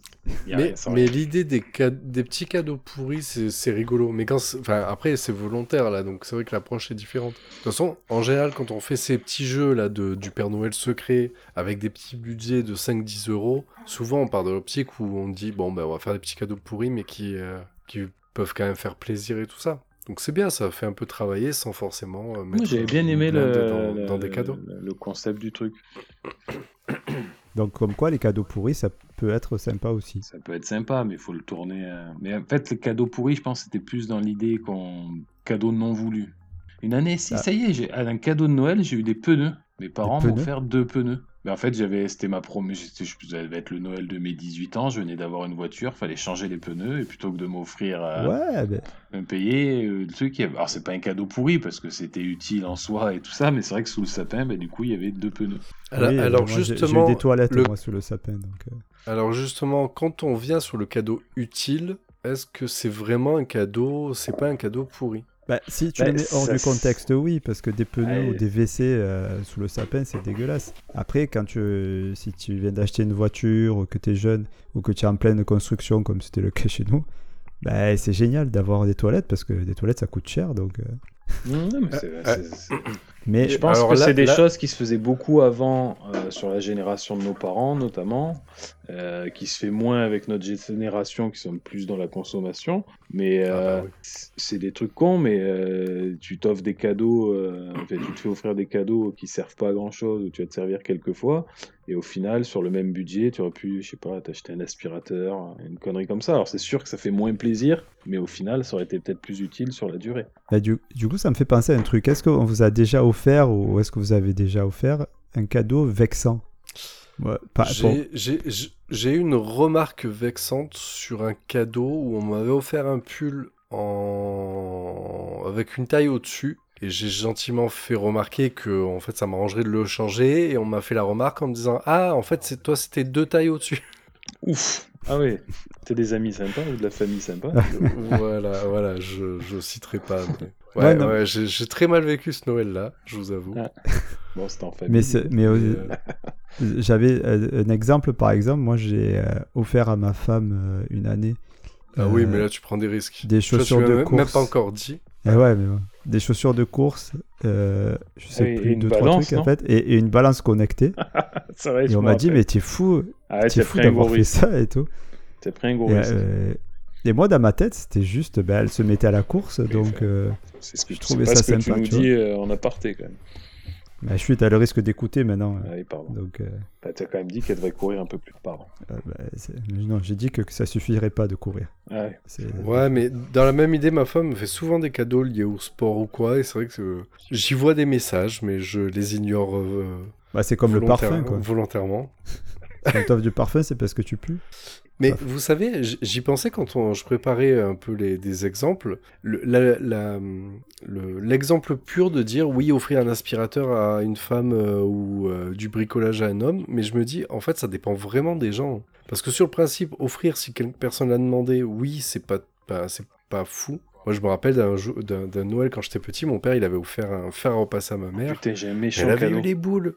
A Mais, l'idée des, petits cadeaux pourris, c'est rigolo. Mais quand, enfin, après, c'est volontaire là, donc c'est vrai que l'approche est différente. De toute façon, en général, quand on fait ces petits jeux là de, du Père Noël secret avec des petits budgets de 5-10 euros, souvent on part de l'optique où on dit bon, ben on va faire des petits cadeaux pourris, mais qui, euh, qui peuvent quand même faire plaisir et tout ça. Donc c'est bien, ça fait un peu travailler sans forcément euh, Moi, mettre j'avais bien aimé le, dans, le- dans des cadeaux. le concept du truc. Donc, comme quoi, les cadeaux pourris, ça peut être sympa aussi. Ça peut être sympa, mais il faut le tourner. euh. Mais en fait, le cadeau pourri, je pense, c'était plus dans l'idée qu'on cadeau non voulu. Une année, si, Ah. ça y est, j'ai à un cadeau de Noël, j'ai eu des pneus. Mes parents m'ont offert deux pneus. Mais en fait, j'avais, c'était ma je ça devait être le Noël de mes 18 ans, je venais d'avoir une voiture, fallait changer les pneus, et plutôt que de m'offrir euh, Ouais, ben, me payer euh, le truc. Alors, c'est pas un cadeau pourri parce que c'était utile en soi et tout ça, mais c'est vrai que sous le sapin, ben, du coup, il y avait deux pneus. Alors, oui, euh, alors moi, j'ai- J'ai justement, eu des toilettes, le- moi, sous le sapin. Donc, euh, Alors justement, quand on vient sur le cadeau utile, est-ce que c'est vraiment un cadeau C'est pas un cadeau pourri? Bah, si tu Bah, le mets hors ça du contexte, oui, parce que des pneus Ouais. ou des WC euh, sous le sapin, c'est dégueulasse. Après, quand tu, si tu viens d'acheter une voiture, ou que tu es jeune, ou que tu es en pleine construction, comme c'était le cas chez nous, bah, c'est génial d'avoir des toilettes, parce que des toilettes, ça coûte cher. Donc, euh, Non, mais c'est- euh, c'est- Mais Je pense Alors que c'est des là- choses qui se faisaient beaucoup avant euh, sur la génération de nos parents, notamment, euh, qui se fait moins avec notre génération qui sommes plus dans la consommation. Mais Ah bah euh, oui. c'est des trucs cons, mais euh, tu t'offres des cadeaux, euh, en fait, tu te fais offrir des cadeaux qui servent pas à grand chose, ou tu vas te servir quelques fois, et au final, sur le même budget, tu aurais pu, je sais pas, t'acheter un aspirateur, une connerie comme ça. Alors c'est sûr que ça fait moins plaisir, mais au final, ça aurait été peut-être plus utile sur la durée. bah, du, du coup, ça me fait penser à un truc. Est-ce qu'on vous a déjà offert, ou est-ce que vous avez déjà offert, un cadeau vexant? Ouais, J'ai- une remarque vexante sur un cadeau où on m'avait offert un pull en... avec une taille au-dessus. Et j'ai gentiment fait remarquer que en fait ça m'arrangerait de le changer et on m'a fait la remarque en me disant ah en fait c'est toi c'était deux tailles au-dessus. Ouf Ah oui, t'es des amis sympas ou de la famille sympa? Voilà voilà je je citerai pas. mais- Ouais, Ouais j'ai j'ai très mal vécu ce Noël là je vous avoue. Ah. Bon, c'était en famille. Mais, c'est- mais euh, euh, j'avais euh, un exemple, par exemple, moi j'ai euh, offert à ma femme une année Ah oui mais là tu prends des risques. des Tu tu chaussures m'as de même- course. même pas encore dit. Eh ouais, mais ouais. Des chaussures de course, euh, je sais et plus, deux, trois balance, trucs en fait, et, et une balance connectée. C'est vrai, et on m'a dit, mais t'es fou, Ah ouais, t'es fou d'avoir fait ça et tout. T'as pris un gros risque. euh, et moi, dans ma tête, c'était juste, ben, elle se mettait à la course, donc fait. euh, C'est ce que je c'est trouvais ça ce que sympa, tu nous dis euh, en aparté quand même. Je suis à le risque d'écouter maintenant. Ah oui, pardon. Donc, euh, Bah, T'as quand même dit qu'elle devrait courir un peu plus. Pardon. euh, ben, c'est- non, j'ai dit que, ça suffirait pas de courir. Ah ouais. Mais dans la même idée, ma femme me fait souvent des cadeaux liés au sport ou quoi, et c'est vrai que euh, j'y vois des messages, mais je les ignore euh, Bah, c'est comme le parfum, quoi. volontairement. Quand t'offres du parfum, c'est parce que tu pues. Mais vous savez, j'y pensais quand on- je préparais un peu les, des exemples. Le- le- L'exemple pur de dire oui, offrir un aspirateur à une femme euh, ou euh, du bricolage à un homme, mais je me dis, en fait, ça dépend vraiment des gens. Parce que sur le principe, offrir si quelque personne l'a demandé, oui, c'est pas, pas, c'est pas fou. Moi, je me rappelle d'un Noël quand j'étais petit, mon père, il avait offert un fer à repasser à ma mère. Putain, j'ai un méchant Elle avait cadeau. eu les boules.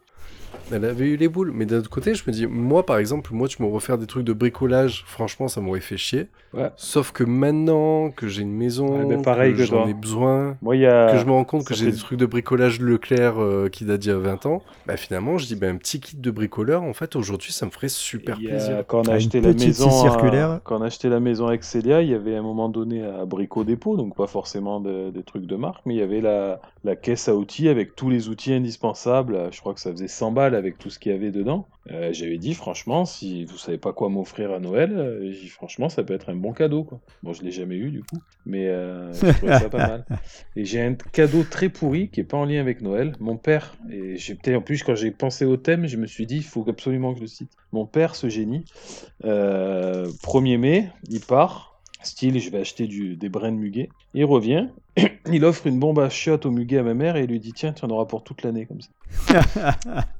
Elle avait eu les boules. Mais d'un autre côté, je me dis, moi par exemple, moi tu m'aurais refaire des trucs de bricolage, franchement, ça m'aurait fait chier. Ouais. Sauf que maintenant que j'ai une maison, Ouais, pareil que que j'en ai besoin, Moi, il y a. que je me rends compte ça que j'ai des trucs de bricolage Leclerc euh, qui datent d'il y a 20 ans, bah finalement, je dis, bah, un petit kit de bricoleur, en fait, aujourd'hui, ça me ferait super il y a- plaisir. Quand on a acheté la maison, à- circulaire. quand on a acheté la maison avec Célia, il y avait à un moment donné à Brico Dépôt, donc pas forcément de- des trucs de marque, mais il y avait la, la caisse à outils avec tous les outils indispensables. Je crois que ça faisait 100 balles avec tout ce qu'il y avait dedans. Euh, J'avais dit franchement, si vous savez pas quoi m'offrir à Noël, euh, dit, franchement, ça peut être un bon cadeau. Quoi. Bon, je l'ai jamais eu du coup, mais euh, je trouvais ça pas mal. Et j'ai un cadeau très pourri qui est pas en lien avec Noël. Mon père, et j'ai peut-être en plus quand j'ai pensé au thème, je me suis dit il faut absolument que je le cite. Mon père, ce génie, euh, 1er mai, il part, style je vais acheter du, des brins de muguet. Il revient, il offre une bombe à chiottes au muguet à ma mère et il lui dit tiens, tu en auras pour toute l'année comme ça.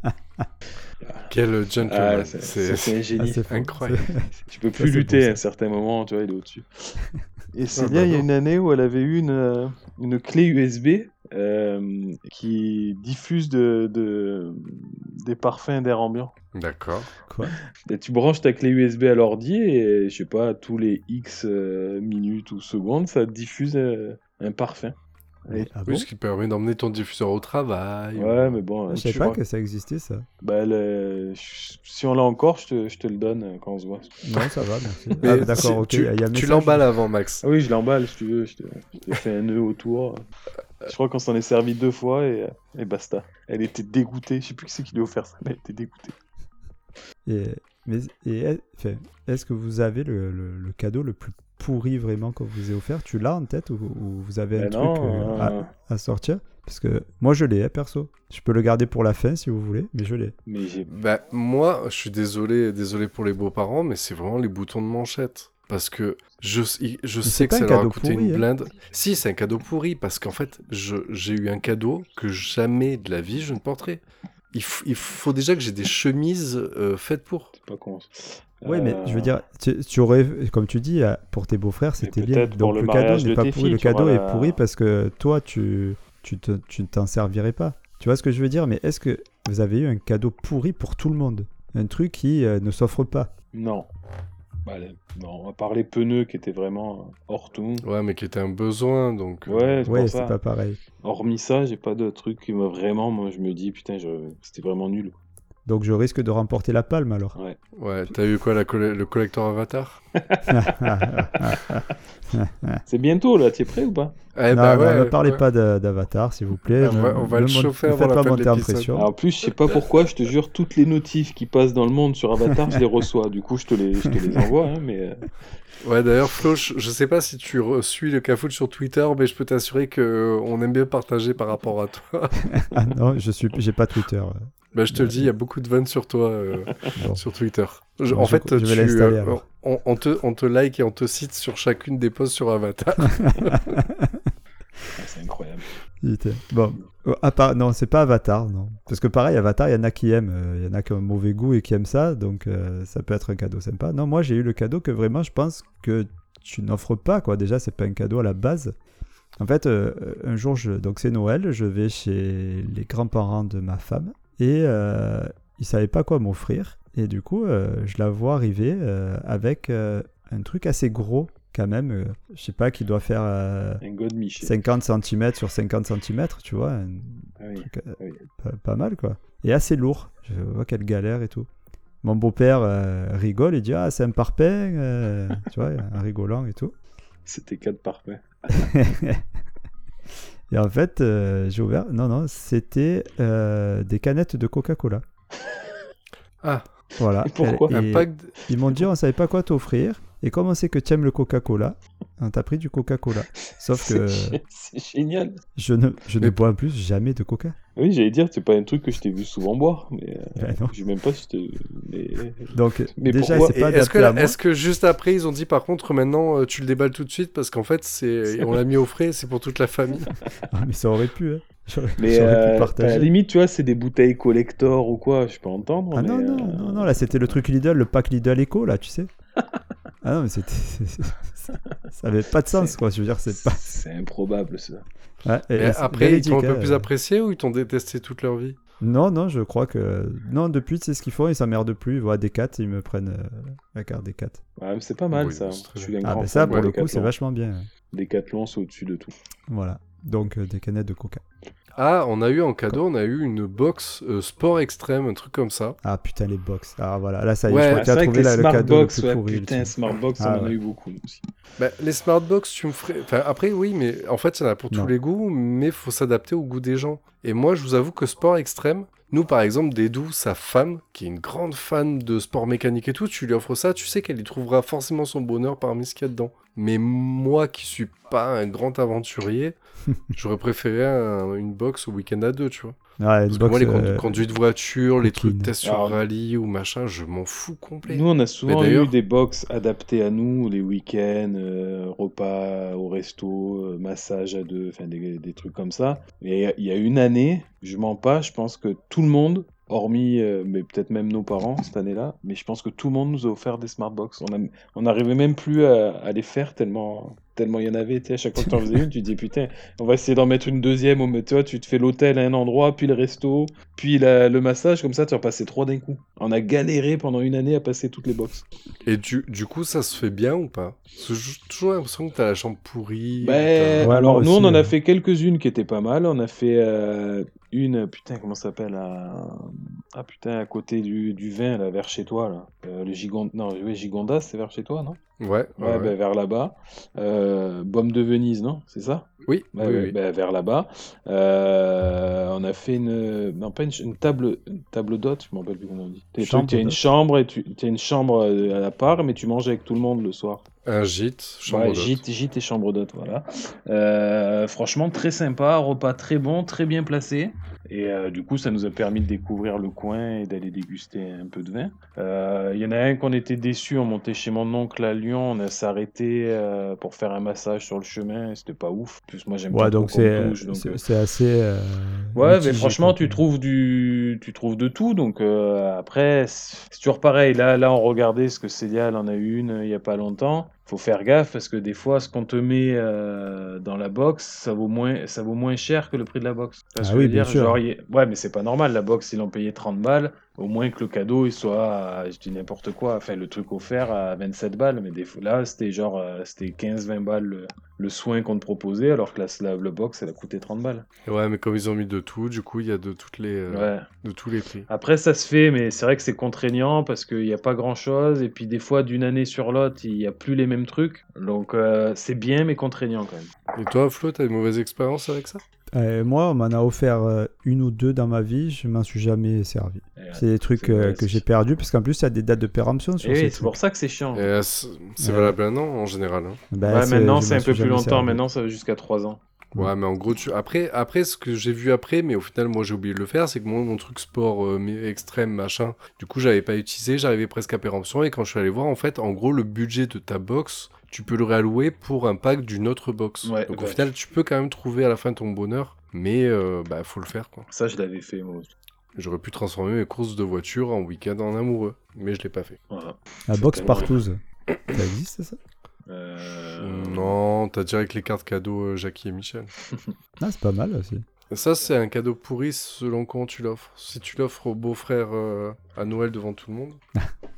Quel gentleman. Ah, c'est- c'est c'est un Ah, génie. c'est fort. incroyable. Tu peux plus c'est lutter à un certain moment, tu vois, il est au-dessus. Et Ah, Célia, bah il y a une année où elle avait eu une, euh, une clé USB. Euh, qui diffuse de, de- des parfums d'air ambiant. D'accord. Quoi? Et tu branches ta clé USB à l'ordi et je sais pas, tous les X euh, minutes ou secondes, ça diffuse euh, un parfum. Ah bon? Oui, ce qui permet d'emmener ton diffuseur au travail. Ouais, mais bon, Je tu savais pas que ça existait ça. bah, le- si on l'a encore, je te, je te le donne quand on se voit. Non, ça va, merci. Ah, d'accord, ok. tu, tu l'emballes avant, Max. Ah oui, je l'emballe si tu veux. Je te, je te fais un nœud autour. Je crois qu'on s'en est servi deux fois et, euh, et basta. Elle était dégoûtée. Je sais plus qui c'est qui lui a offert ça, mais elle était dégoûtée. Et, mais, et est- enfin, est-ce que vous avez le, le- le cadeau le plus pourri vraiment qu'on vous ait offert? Tu l'as en tête ou, ou vous avez un truc non, euh, euh, à, à sortir? Parce que moi je l'ai, hein, perso. Je peux le garder pour la fin si vous voulez, mais je l'ai. mais j'ai. Bah, moi, je suis désolé, désolé pour les beaux-parents, mais c'est vraiment les boutons de manchette. Parce que je, je sais que ça un leur a cadeau coûté pourri, une hein. blinde. Si, c'est un cadeau pourri, parce qu'en fait, je- j'ai eu un cadeau que jamais de la vie je ne porterai. Il, f- il faut déjà que j'ai des chemises euh, faites pour. C'est pas con. Oui, mais Euh, je veux dire, tu, tu aurais, comme tu dis, euh, pour tes beaux-frères, c'était bien. Donc le le, cadeau n'est pas pourri. filles, le cadeau est la- pourri parce que toi, tu tu te- tu ne t'en servirais pas. Tu vois ce que je veux dire? Mais est-ce que vous avez eu un cadeau pourri pour tout le monde? Un truc qui euh, ne s'offre pas? Non. Bah, les- non, on va parler pneus qui étaient vraiment euh, hors tout. Ouais, mais qui était un besoin, donc. euh, Ouais, c'est pas pareil. Hormis ça, j'ai pas de truc qui m'a vraiment. Moi, je me dis, putain, je... c'était vraiment nul. Donc je risque de remporter la palme alors. Ouais. Ouais, t'as eu quoi, la le collector Avatar? C'est bientôt là, t'es prêt ou pas? Eh non, bah non, ouais, ne parlez ouais. pas d'Avatar, s'il vous plaît. On va- Ne- on va le chauffer ne avant faites la pas fin de monter en pression. Alors, En plus, je sais pas pourquoi, je te jure, toutes les notifs qui passent dans le monde sur Avatar, je les reçois. Du coup, je te les, je te les envoie, hein, mais. euh, Ouais, d'ailleurs, Flo, je, je sais pas si tu suis le Cafout sur Twitter, mais je peux t'assurer que euh, on aime bien partager par rapport à toi. Ah non, je suis, j'ai pas Twitter. Bah, je te le dis, il y a beaucoup de vannes sur toi euh, Bon. sur Twitter. Je- Bon, en je- fait, je tu, euh, on, on te, on te like et on te cite sur chacune des posts sur Avatar. ah, c'est incroyable. Bon, euh, à part, non, c'est pas Avatar, non. Parce que pareil, Avatar, il y en a qui aiment, euh, il y en a qui ont un mauvais goût et qui aiment ça, donc euh, ça peut être un cadeau sympa. Non, moi j'ai eu le cadeau que vraiment je pense que tu n'offres pas, quoi. Déjà, c'est pas un cadeau à la base. En fait, euh, un jour, je, donc c'est Noël, je vais chez les grands-parents de ma femme et euh, ils savaient pas quoi m'offrir. Et du coup, euh, je la vois arriver euh, avec euh, un truc assez gros, quand même. je sais pas, qui doit faire Un god Michel. 50 cm sur 50 cm, tu vois, un Ah oui. truc, Oui. pas, pas mal quoi. Et assez lourd, je vois quelle galère et tout. Mon beau-père rigole, il dit Ah, c'est un parpaing, tu vois, en rigolant et tout. C'était 4 parfaits. Et en fait, euh, j'ai ouvert, non, non, c'était euh, des canettes de Coca-Cola. Ah, Voilà. Et pourquoi Et Ils m'ont dit On savait pas quoi t'offrir. Et comme on sait que tu aimes le Coca-Cola, on t'a pris du Coca-Cola. Sauf que C'est génial. je ne, je ne bois plus jamais de Coca. Oui, j'allais dire, c'est pas un truc que je t'ai vu souvent boire, mais. euh, Ben non. je sais même pas si mais... Donc, Mais déjà, c'est pas Est-ce que, moi. est-ce que juste après, ils ont dit par contre, maintenant, euh, tu le déballes tout de suite parce qu'en fait, c'est, on l'a mis au frais, c'est pour toute la famille. Ah, mais ça aurait pu, hein. Mais euh, pu à la limite, tu vois, c'est des bouteilles collector ou quoi, je peux entendre. Ah mais, non, non, euh, non, non, là c'était le truc Lidl, le pack Lidl Eco, là, tu sais. ah non, mais c'était. ça avait pas de sens, quoi. Je veux dire, c'est pas. C'est improbable ça. Ouais, et- Mais et c'est après, ils t'ont un peu hein. plus apprécié ou ils t'ont détesté toute leur vie? Non, non, je crois que. Non, depuis, c'est ce qu'ils font, ils s'emmerdent plus. Ils voient des 4, ils me prennent euh, la carte des 4. Ouais, mais c'est pas mal Oui, ça. Je suis un Ah, grand ben ça, pour le coup, c'est vachement bien. Decathlon, c'est au-dessus de tout. Voilà. Donc, euh, des canettes de coca. Ah, on a eu en cadeau, on a eu une box euh, sport extrême, un truc comme ça. Ah putain, les box. Ah voilà, là, ça y est, Ouais, je crois que as trouvé les là, le cadeau le Smartbox, plus ouais, pourri. putain, le- Smartbox, Ah, on en a eu beaucoup nous aussi. Bah, les smartbox, tu me ferais. Enfin, après, oui, mais en fait, il y en a pour Non. tous les goûts, mais faut s'adapter au goût des gens. Et moi, je vous avoue que sport extrême, nous, par exemple, Dédou, sa femme, qui est une grande fan de sport mécanique et tout, tu lui offres ça, tu sais qu'elle y trouvera forcément son bonheur parmi ce qu'il y a dedans. Mais moi, qui suis pas un grand aventurier, j'aurais préféré un- une box au week-end à deux, tu vois. Ouais, Parce une que box, moi, les euh, conduites de voiture, les trucs tests sur Alors- rallye ou machin, je m'en fous complet. Nous, on a souvent eu des box adaptées à nous, les week-ends, euh, repas au resto, euh, massage à deux, enfin des, des trucs comme ça. Et il y a une année, je mens pas, je pense que tout le monde, hormis, euh, mais peut-être même nos parents cette année-là, mais je pense que tout le monde nous a offert des smartbox. On a- on n'arrivait même plus à, à les faire tellement, tellement il y en avait. tu sais, À chaque fois que tu en faisais une, tu te dis putain, on va essayer d'en mettre une deuxième. Au toi, tu te fais l'hôtel à un endroit, puis le resto, puis la- le massage. Comme ça, tu vas passer trois d'un coup. On a galéré pendant une année à passer toutes les boxes. Et du, du coup, ça se fait bien ou pas? J'ai toujours l'impression que t'as la chambre pourrie. Ben, t'as- Ouais, alors nous, aussi, on en a euh. fait quelques-unes qui étaient pas mal. On a fait euh, une, putain, comment ça s'appelle à... Ah putain, à côté du, du vin, là, vers chez toi, là. Euh, le Gigond... Non, oui, Gigondas, c'est vers chez toi, non? Ouais, Ouais, ben, vers là-bas. Euh, Baume de Venise, non? C'est ça? Oui, ben, vers là-bas. Euh, on a fait une, non pas une, table, une table d'hôte, je m'en rappelle plus comment on dit. Tu as une chambre et tu as une chambre euh, à la part, mais tu manges avec tout le monde le soir. Un gîte, chambre Ouais, d'hôte. gîte, gîte et chambre d'hôte, voilà. Euh, franchement, très sympa, repas très bon, très bien placé. Et euh, du coup, ça nous a permis de découvrir le coin et d'aller déguster un peu de vin. Euh, Il y en a un qu'on était déçu, on montait chez mon oncle à Lyon, on a s'arrêté euh, pour faire un massage sur le chemin, et c'était pas ouf. En plus, moi, j'aime pas Ouais, donc c'est touche, donc, c'est- c'est assez. euh, Ouais, mais franchement, tu trouves du, tu trouves de tout. Donc euh, après, c'est toujours pareil. Là, là, on regardait ce que Célial en a eu une il y a pas longtemps. Faut faire gaffe parce que des fois, ce qu'on te met euh, dans la box, ça vaut moins, ça vaut moins cher que le prix de la box. Ah que oui, bien dire? sûr. Genre, il- Ouais, mais c'est pas normal. La box, ils l'ont payé 30 balles. Au moins que le cadeau, il soit, à- je dis n'importe quoi. Enfin, le truc offert à 27 balles. Mais des fois, là, c'était genre, euh, c'était 15-20 balles le, le soin qu'on te proposait, alors que la, la, le box, elle a coûté 30 balles. Ouais, mais comme ils ont mis de tout, du coup, il y a de toutes les, euh, Ouais. de tous les prix. Après, ça se fait, mais c'est vrai que c'est contraignant parce qu'il n'y a pas grand chose. Et puis, des fois, d'une année sur l'autre, il n'y a plus les mêmes trucs. Donc, euh, c'est bien, mais contraignant quand même. Et toi, Flo, t'as une mauvaise expérience avec ça? Euh, moi, on m'en a offert euh, une ou deux dans ma vie, je m'en suis jamais servi. Euh, C'est des trucs euh, que j'ai perdus parce qu'en plus, il y a des dates de péremption sur ces oui, c'est pour ça que c'est chiant. Euh, C'est Ouais. valable un an en général. hein. Ben, ouais, c'est- maintenant, c'est un peu plus longtemps. servi. Maintenant, ça va jusqu'à 3 ans. Ouais, mais en gros, tu... après, après, ce que j'ai vu après, mais au final, moi, j'ai oublié de le faire, c'est que moi, mon truc sport euh, extrême, machin, du coup, j'avais pas utilisé, j'arrivais presque à péremption, et quand je suis allé voir, en fait, en gros, le budget de ta box, tu peux le réallouer pour un pack d'une autre box. Ouais, Donc, au final, tu peux quand même trouver à la fin ton bonheur, mais euh, bah, faut le faire, quoi. Ça, je l'avais fait, moi aussi. J'aurais pu transformer mes courses de voiture en week-end en amoureux, mais je l'ai pas fait. Voilà. La box partouze. Ça existe, ça? Euh, Non, t'as direct les cartes cadeaux euh, Jackie et Michel. Ah, c'est pas mal aussi. Ça, c'est un cadeau pourri selon comment tu l'offres. Si tu l'offres au beau-frère euh, à Noël devant tout le monde.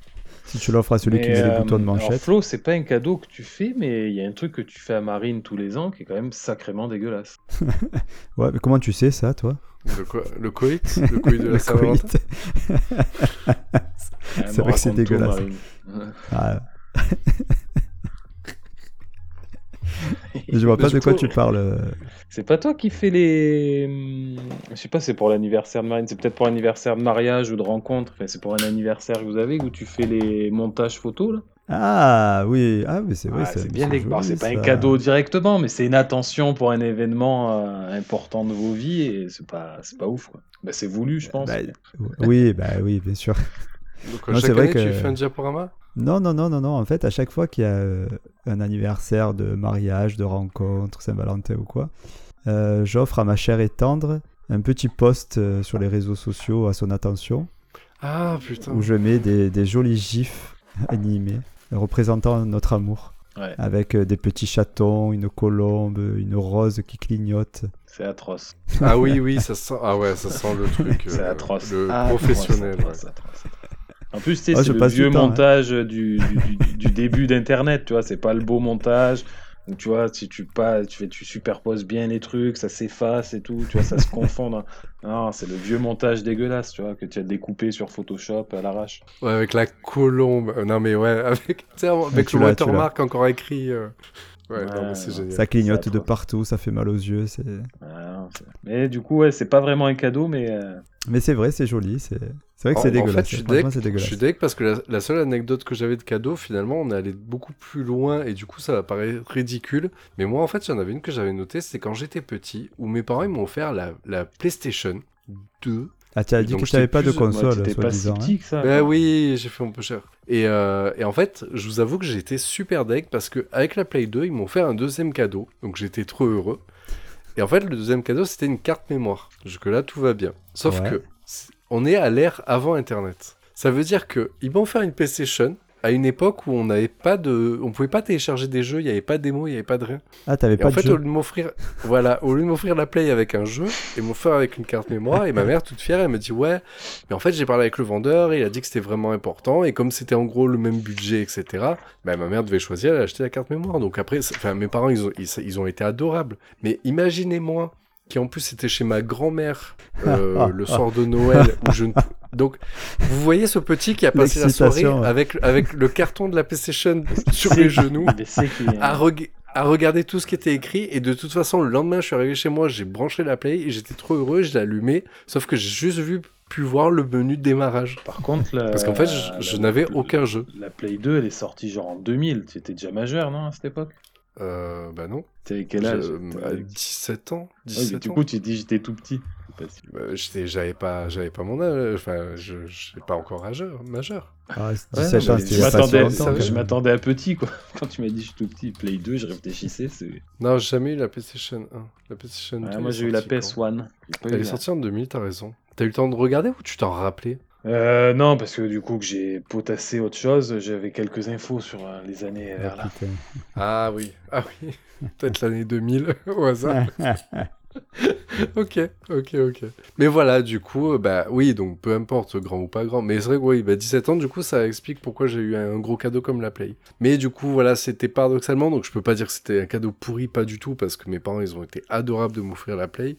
Si tu l'offres à celui qui met les euh, boutons de alors, manchette. Flo, c'est pas un cadeau que tu fais, mais il y a un truc que tu fais à Marine tous les ans qui est quand même sacrément dégueulasse. Ouais, mais comment tu sais ça, toi? Le, co- le coït Le coït de la Le Saint-Valentin C'est vrai que c'est tout, dégueulasse. Marine. Ah. Je vois pas de quoi tu parles. C'est pas toi qui fais les. hum, Je sais pas, c'est pour l'anniversaire de Marine, c'est peut-être pour l'anniversaire de mariage ou de rencontre. Enfin, c'est pour un anniversaire que vous avez où tu fais les montages photos là? Ah oui, ah mais c'est vrai. Ah, ça- c'est bien c'est bon, c'est pas un cadeau directement, mais c'est une attention pour un événement euh, important de vos vies et c'est pas, c'est pas ouf quoi. Bah, c'est voulu, je pense. Bah, oui, bah oui, bien sûr. Donc, Non, c'est chaque vrai année, que- tu fais un diaporama? Non, non, non, non, non. En fait, à chaque fois qu'il y a euh, un anniversaire de mariage, de rencontre, Saint-Valentin ou quoi, euh, j'offre à ma chère et tendre un petit post euh, sur les réseaux sociaux à son attention Ah, putain. où je mets des, des jolis gifs animés représentant notre amour. Ouais. Avec des petits chatons, une colombe, une rose qui clignote. C'est atroce. Ah oui, oui, ça sent... Ah ouais, ça sent le truc. C'est euh, atroce. Le Ah, professionnel. atroce, ouais. atroce, atroce. En plus, tu sais, c'est le vieux temps, hein. montage du, du, du- du début d'Internet, tu vois, c'est pas le beau montage. Donc, tu vois, si tu pas, tu fais, tu superposes bien les trucs, ça s'efface et tout, tu vois, ça se confond. Non, c'est le vieux montage dégueulasse, tu vois, que tu as découpé sur Photoshop à l'arrache. Ouais, avec la colombe. Euh, non, mais ouais, avec, avec le watermark encore écrit. euh. Ouais, non, Ouais, mais c'est ouais. génial. Ça clignote c'est de partout, ça fait mal aux yeux. c'est- Ah, c'est- mais du coup, ouais, c'est pas vraiment un cadeau, mais euh, Mais c'est vrai, c'est joli. C'est c'est vrai que En- c'est en dégueulasse. fait, je suis deg, c'est je dégueulasse. suis deg parce que la, la seule anecdote que j'avais de cadeau, finalement, on est allé beaucoup plus loin et du coup, ça va paraître ridicule. Mais moi, en fait, j'en avais une que j'avais notée, c'était quand j'étais petit, où mes parents ils m'ont offert la, la PlayStation 2. Ah, tu as dit que tu n'avais pas de console, t'étais pas si soi-disant. hein. petit que ça. Ben oui, j'ai fait un peu cher. Et, euh, et en fait, je vous avoue que j'étais super deg parce que avec la Play 2, ils m'ont fait un deuxième cadeau, donc j'étais trop heureux. Et en fait, le deuxième cadeau, c'était une carte mémoire. Jusque là, tout va bien. Sauf Ouais. que on est à l'ère avant Internet. Ça veut dire que ils m'ont offert une PlayStation à une époque où on n'avait pas de, on pouvait pas télécharger des jeux, il n'y avait pas de démo, il n'y avait pas de rien. Ah, t'avais pas en de fait, jeu au lieu de m'offrir, voilà, au lieu de m'offrir la Play avec un jeu et m'offrir avec une carte mémoire, et ma mère toute fière, elle me dit ouais, mais en fait j'ai parlé avec le vendeur, et il a dit que c'était vraiment important, et comme c'était en gros le même budget, etc. Ben ma mère devait choisir, elle a acheté la carte mémoire. Donc après, enfin mes parents ils ont, ils, ils ont été adorables. Mais imaginez-moi qui en plus était chez ma grand-mère euh, le soir de Noël où je ne donc vous voyez ce petit qui a passé la soirée ouais. avec avec le carton de la PlayStation sur les genoux a- à, reg- à regarder tout ce qui était écrit. Et de toute façon le lendemain je suis arrivé chez moi j'ai branché la play et j'étais trop heureux je l'ai allumé. Sauf que j'ai juste vu pu voir le menu de démarrage. Par contre, la- parce qu'en fait je, n'avais aucun jeu. La Play 2, elle est sortie genre en 2000. Tu étais déjà majeur, non, à cette époque? Euh, bah non. T'avais quel âge? Je- T'avais- à 17 ans Ouais, mais 17 du ans coup, tu dis j'étais tout petit. C'est pas si- Bah, j'avais pas j'avais pas mon âge enfin je je pas encore majeur majeur Ah, Ouais, 17 mais ans, je m'attendais- à petit, quoi. Quand tu m'as dit je suis tout petit, Play 2, je réfléchissais. c'est- non j'ai jamais eu la PlayStation 1 la PlayStation 2 Ouais, elle moi, est j'ai eu la sortie quand PS1. J'ai pas eu elle est sortie en 2000 t'as raison t'as eu le temps de regarder ou tu t'en rappelais? Euh, non, parce que du coup, que j'ai potassé autre chose, j'avais quelques infos sur euh, les années Ah, vers là. ah oui ah oui peut-être l'année 2000 au hasard ok, ok, ok. Mais voilà, du coup, euh, bah oui, donc peu importe, grand ou pas grand. Mais c'est vrai que oui, bah 17 ans, du coup, ça explique pourquoi j'ai eu un gros cadeau comme la Play. Mais du coup, voilà, c'était paradoxalement, donc je peux pas dire que c'était un cadeau pourri, pas du tout, parce que mes parents, ils ont été adorables de m'offrir la Play.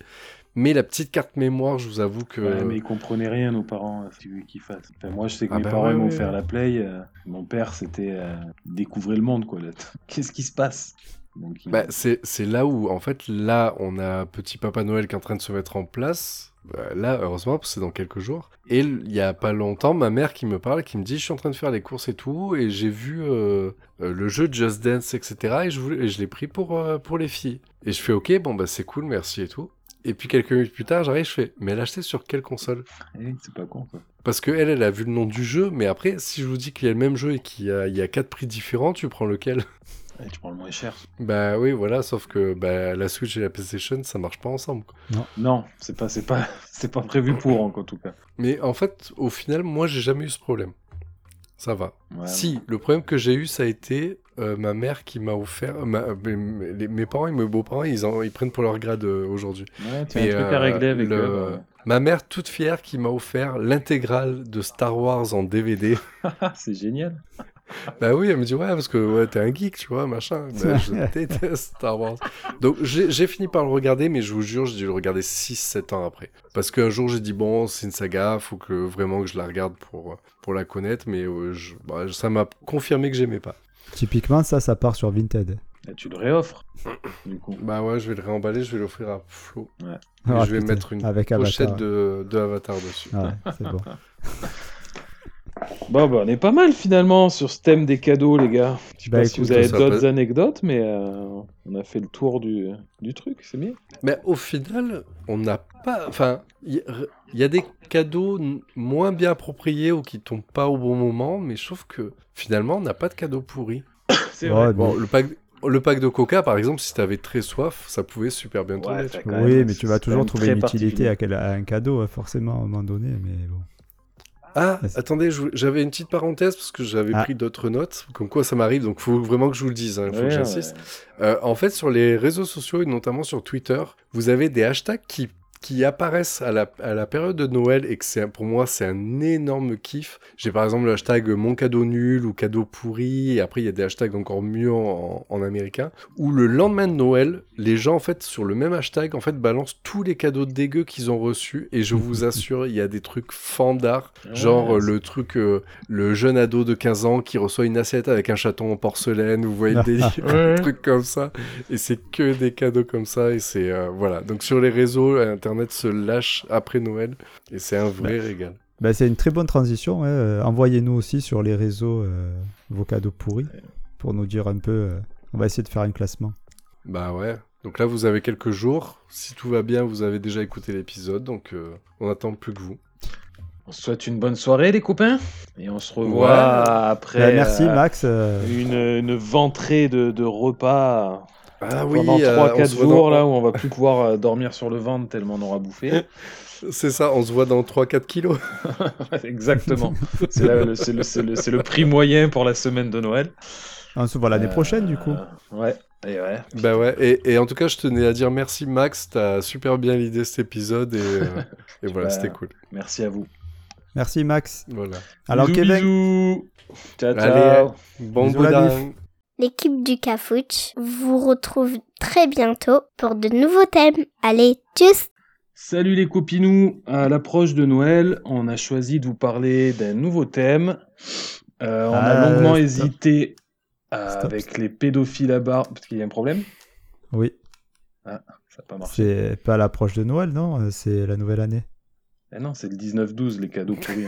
Mais la petite carte mémoire, je vous avoue que. Ouais, mais ils comprenaient rien, nos parents, à ce qu'ils qu'ils fassent. Enfin, moi, je sais que Ah mes bah parents ouais, m'ont ouais. offert la Play. euh, mon père, c'était euh, découvrir le monde, quoi. Qu'est-ce qui se passe? Donc, Bah, c'est c'est là où, en fait, là, on a petit Papa Noël qui est en train de se mettre en place. Bah, là, heureusement, parce que c'est dans quelques jours. Et il y a pas longtemps, ma mère qui me parle, qui me dit, je suis en train de faire les courses et tout, et j'ai vu euh, euh, le jeu Just Dance, etc. Et je, voulais, et je l'ai pris pour, euh, pour les filles. Et je fais, ok, bon, bah c'est cool, merci et tout. Et puis quelques minutes plus tard, j'arrive, je fais, mais elle a acheté sur quelle console? Eh, c'est pas con, quoi. Parce que elle, elle a vu le nom du jeu, mais après, si je vous dis qu'il y a le même jeu et qu'il y a, il y a quatre prix différents, tu prends lequel? Tu prends le moins cher. Bah oui, voilà, sauf que bah, la Switch et la PlayStation, ça marche pas ensemble. quoi. Non, c'est pas, c'est pas, c'est pas prévu pour, en tout cas. Mais en fait, au final, moi, j'ai jamais eu ce problème. Ça va. Ouais, si, le problème que j'ai eu, ça a été euh, ma mère qui m'a offert. ma- euh, mes, les- mes parents et mes beaux-parents, ils, en- ils prennent pour leur grade euh, aujourd'hui. Ouais, tu as un Mais, truc à euh, régler avec le- eux. ouais. Ma mère, toute fière, qui m'a offert l'intégrale de Star Wars en DVD. Ah, c'est génial. bah oui, elle me dit, ouais, parce que ouais, t'es un geek, tu vois, machin. Bah, je déteste Star Wars. Donc j'ai fini par le regarder, mais je vous jure, j'ai dû le regarder 6-7 ans après. Parce qu'un jour, j'ai dit, bon, c'est une saga, faut que vraiment que je la regarde pour, pour la connaître, mais euh, je- bah, ça m'a confirmé que j'aimais pas. Typiquement, ça, ça part sur Vinted. Là, tu le réoffres, du coup. Bah ouais, je vais le réemballer, je vais l'offrir à Flo. Et Ah, je vais putain, mettre une avec pochette Avatar. de, de Avatar dessus. Ouais, c'est bon. Bon, bah, on est pas mal finalement sur ce thème des cadeaux, les gars. Je sais Bah, pas si vous avez d'autres peut- anecdotes, mais euh, on a fait le tour du, du truc, c'est bien. Mais au final, on n'a pas. Enfin, il y, y a des cadeaux moins bien appropriés ou qui tombent pas au bon moment, mais je trouve que finalement, on n'a pas de cadeaux pourris. C'est Ouais, Bon, mais- le pack, le pack de coca, par exemple, si t'avais très soif, ça pouvait super bien tomber. Ouais, quand Oui, mais tu vas toujours trouver une utilité à, quel- à un cadeau, hein, forcément, à un moment donné. Mais bon. Ah, attendez, j'avais une petite parenthèse parce que j'avais Ah. pris d'autres notes, comme quoi ça m'arrive, donc faut vraiment que je vous le dise, il faut Ouais, que j'insiste. ouais. Euh, en fait, sur les réseaux sociaux et notamment sur Twitter, vous avez des hashtags qui, qui apparaissent à la, à la période de Noël et que pour moi c'est un énorme kiff. J'ai par exemple le hashtag mon cadeau nul ou cadeau pourri et après il y a des hashtags encore mieux en, en américain. Où le lendemain de Noël, les gens en fait sur le même hashtag en fait balancent tous les cadeaux dégueux qu'ils ont reçus. Et je vous assure il y a des trucs fandards. Genre Ouais, euh, le truc euh, le jeune ado de 15 ans qui reçoit une assiette avec un chaton en porcelaine, vous voyez le délire, Ouais. un truc comme ça. Et c'est que des cadeaux comme ça. Et c'est euh, voilà. Donc sur les réseaux internet se lâche après Noël et c'est un vrai régal Bah, c'est une très bonne transition. hein. Euh, Envoyez-nous aussi sur les réseaux euh, vos cadeaux pourris pour nous dire un peu. euh, On va essayer de faire un classement. bah ouais donc là vous avez quelques jours si tout va bien vous avez déjà écouté l'épisode donc euh, on attend plus que vous On se souhaite une bonne soirée, les copains. Et on se revoit Ouais. après Bah, merci euh, Max. une, une ventrée de, de repas Ah oui, Pendant euh, 3-4 on se voit jours, dans- là, où on va plus pouvoir euh, dormir sur le ventre tellement on aura bouffé. C'est ça, on se voit dans 3-4 kilos. Exactement. C'est le, c'est le- c'est le- c'est le prix moyen pour la semaine de Noël. On se voit l'année Euh, prochaine, du coup. Ouais, et ouais. Bah ouais, et, et en tout cas, je tenais à dire merci Max, t'as super bien l'idée cet épisode et, euh, et voilà, Bah, c'était cool. Merci à vous. Merci, Max. Voilà. Alors, bisous, Kevin, bisous. Ciao, Allez, ciao. Bon Bisous. L'équipe du Cafouche vous retrouve très bientôt pour de nouveaux thèmes. Allez, tchuss Salut les copinous, à l'approche de Noël, on a choisi de vous parler d'un nouveau thème. Euh, on a Ah, longuement stop. hésité euh, Stop. avec les pédophiles à barbe, parce qu'il y a un problème. Oui, Ça n'a pas marché. c'est pas l'approche de Noël, non? Euh, C'est la nouvelle année. Eh non, c'est le 19-12, les cadeaux pourris.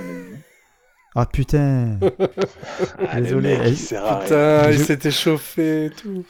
Ah putain Ah, Désolé, mec, il elle- sert à rien. Putain, il Je- s'était chauffé et tout.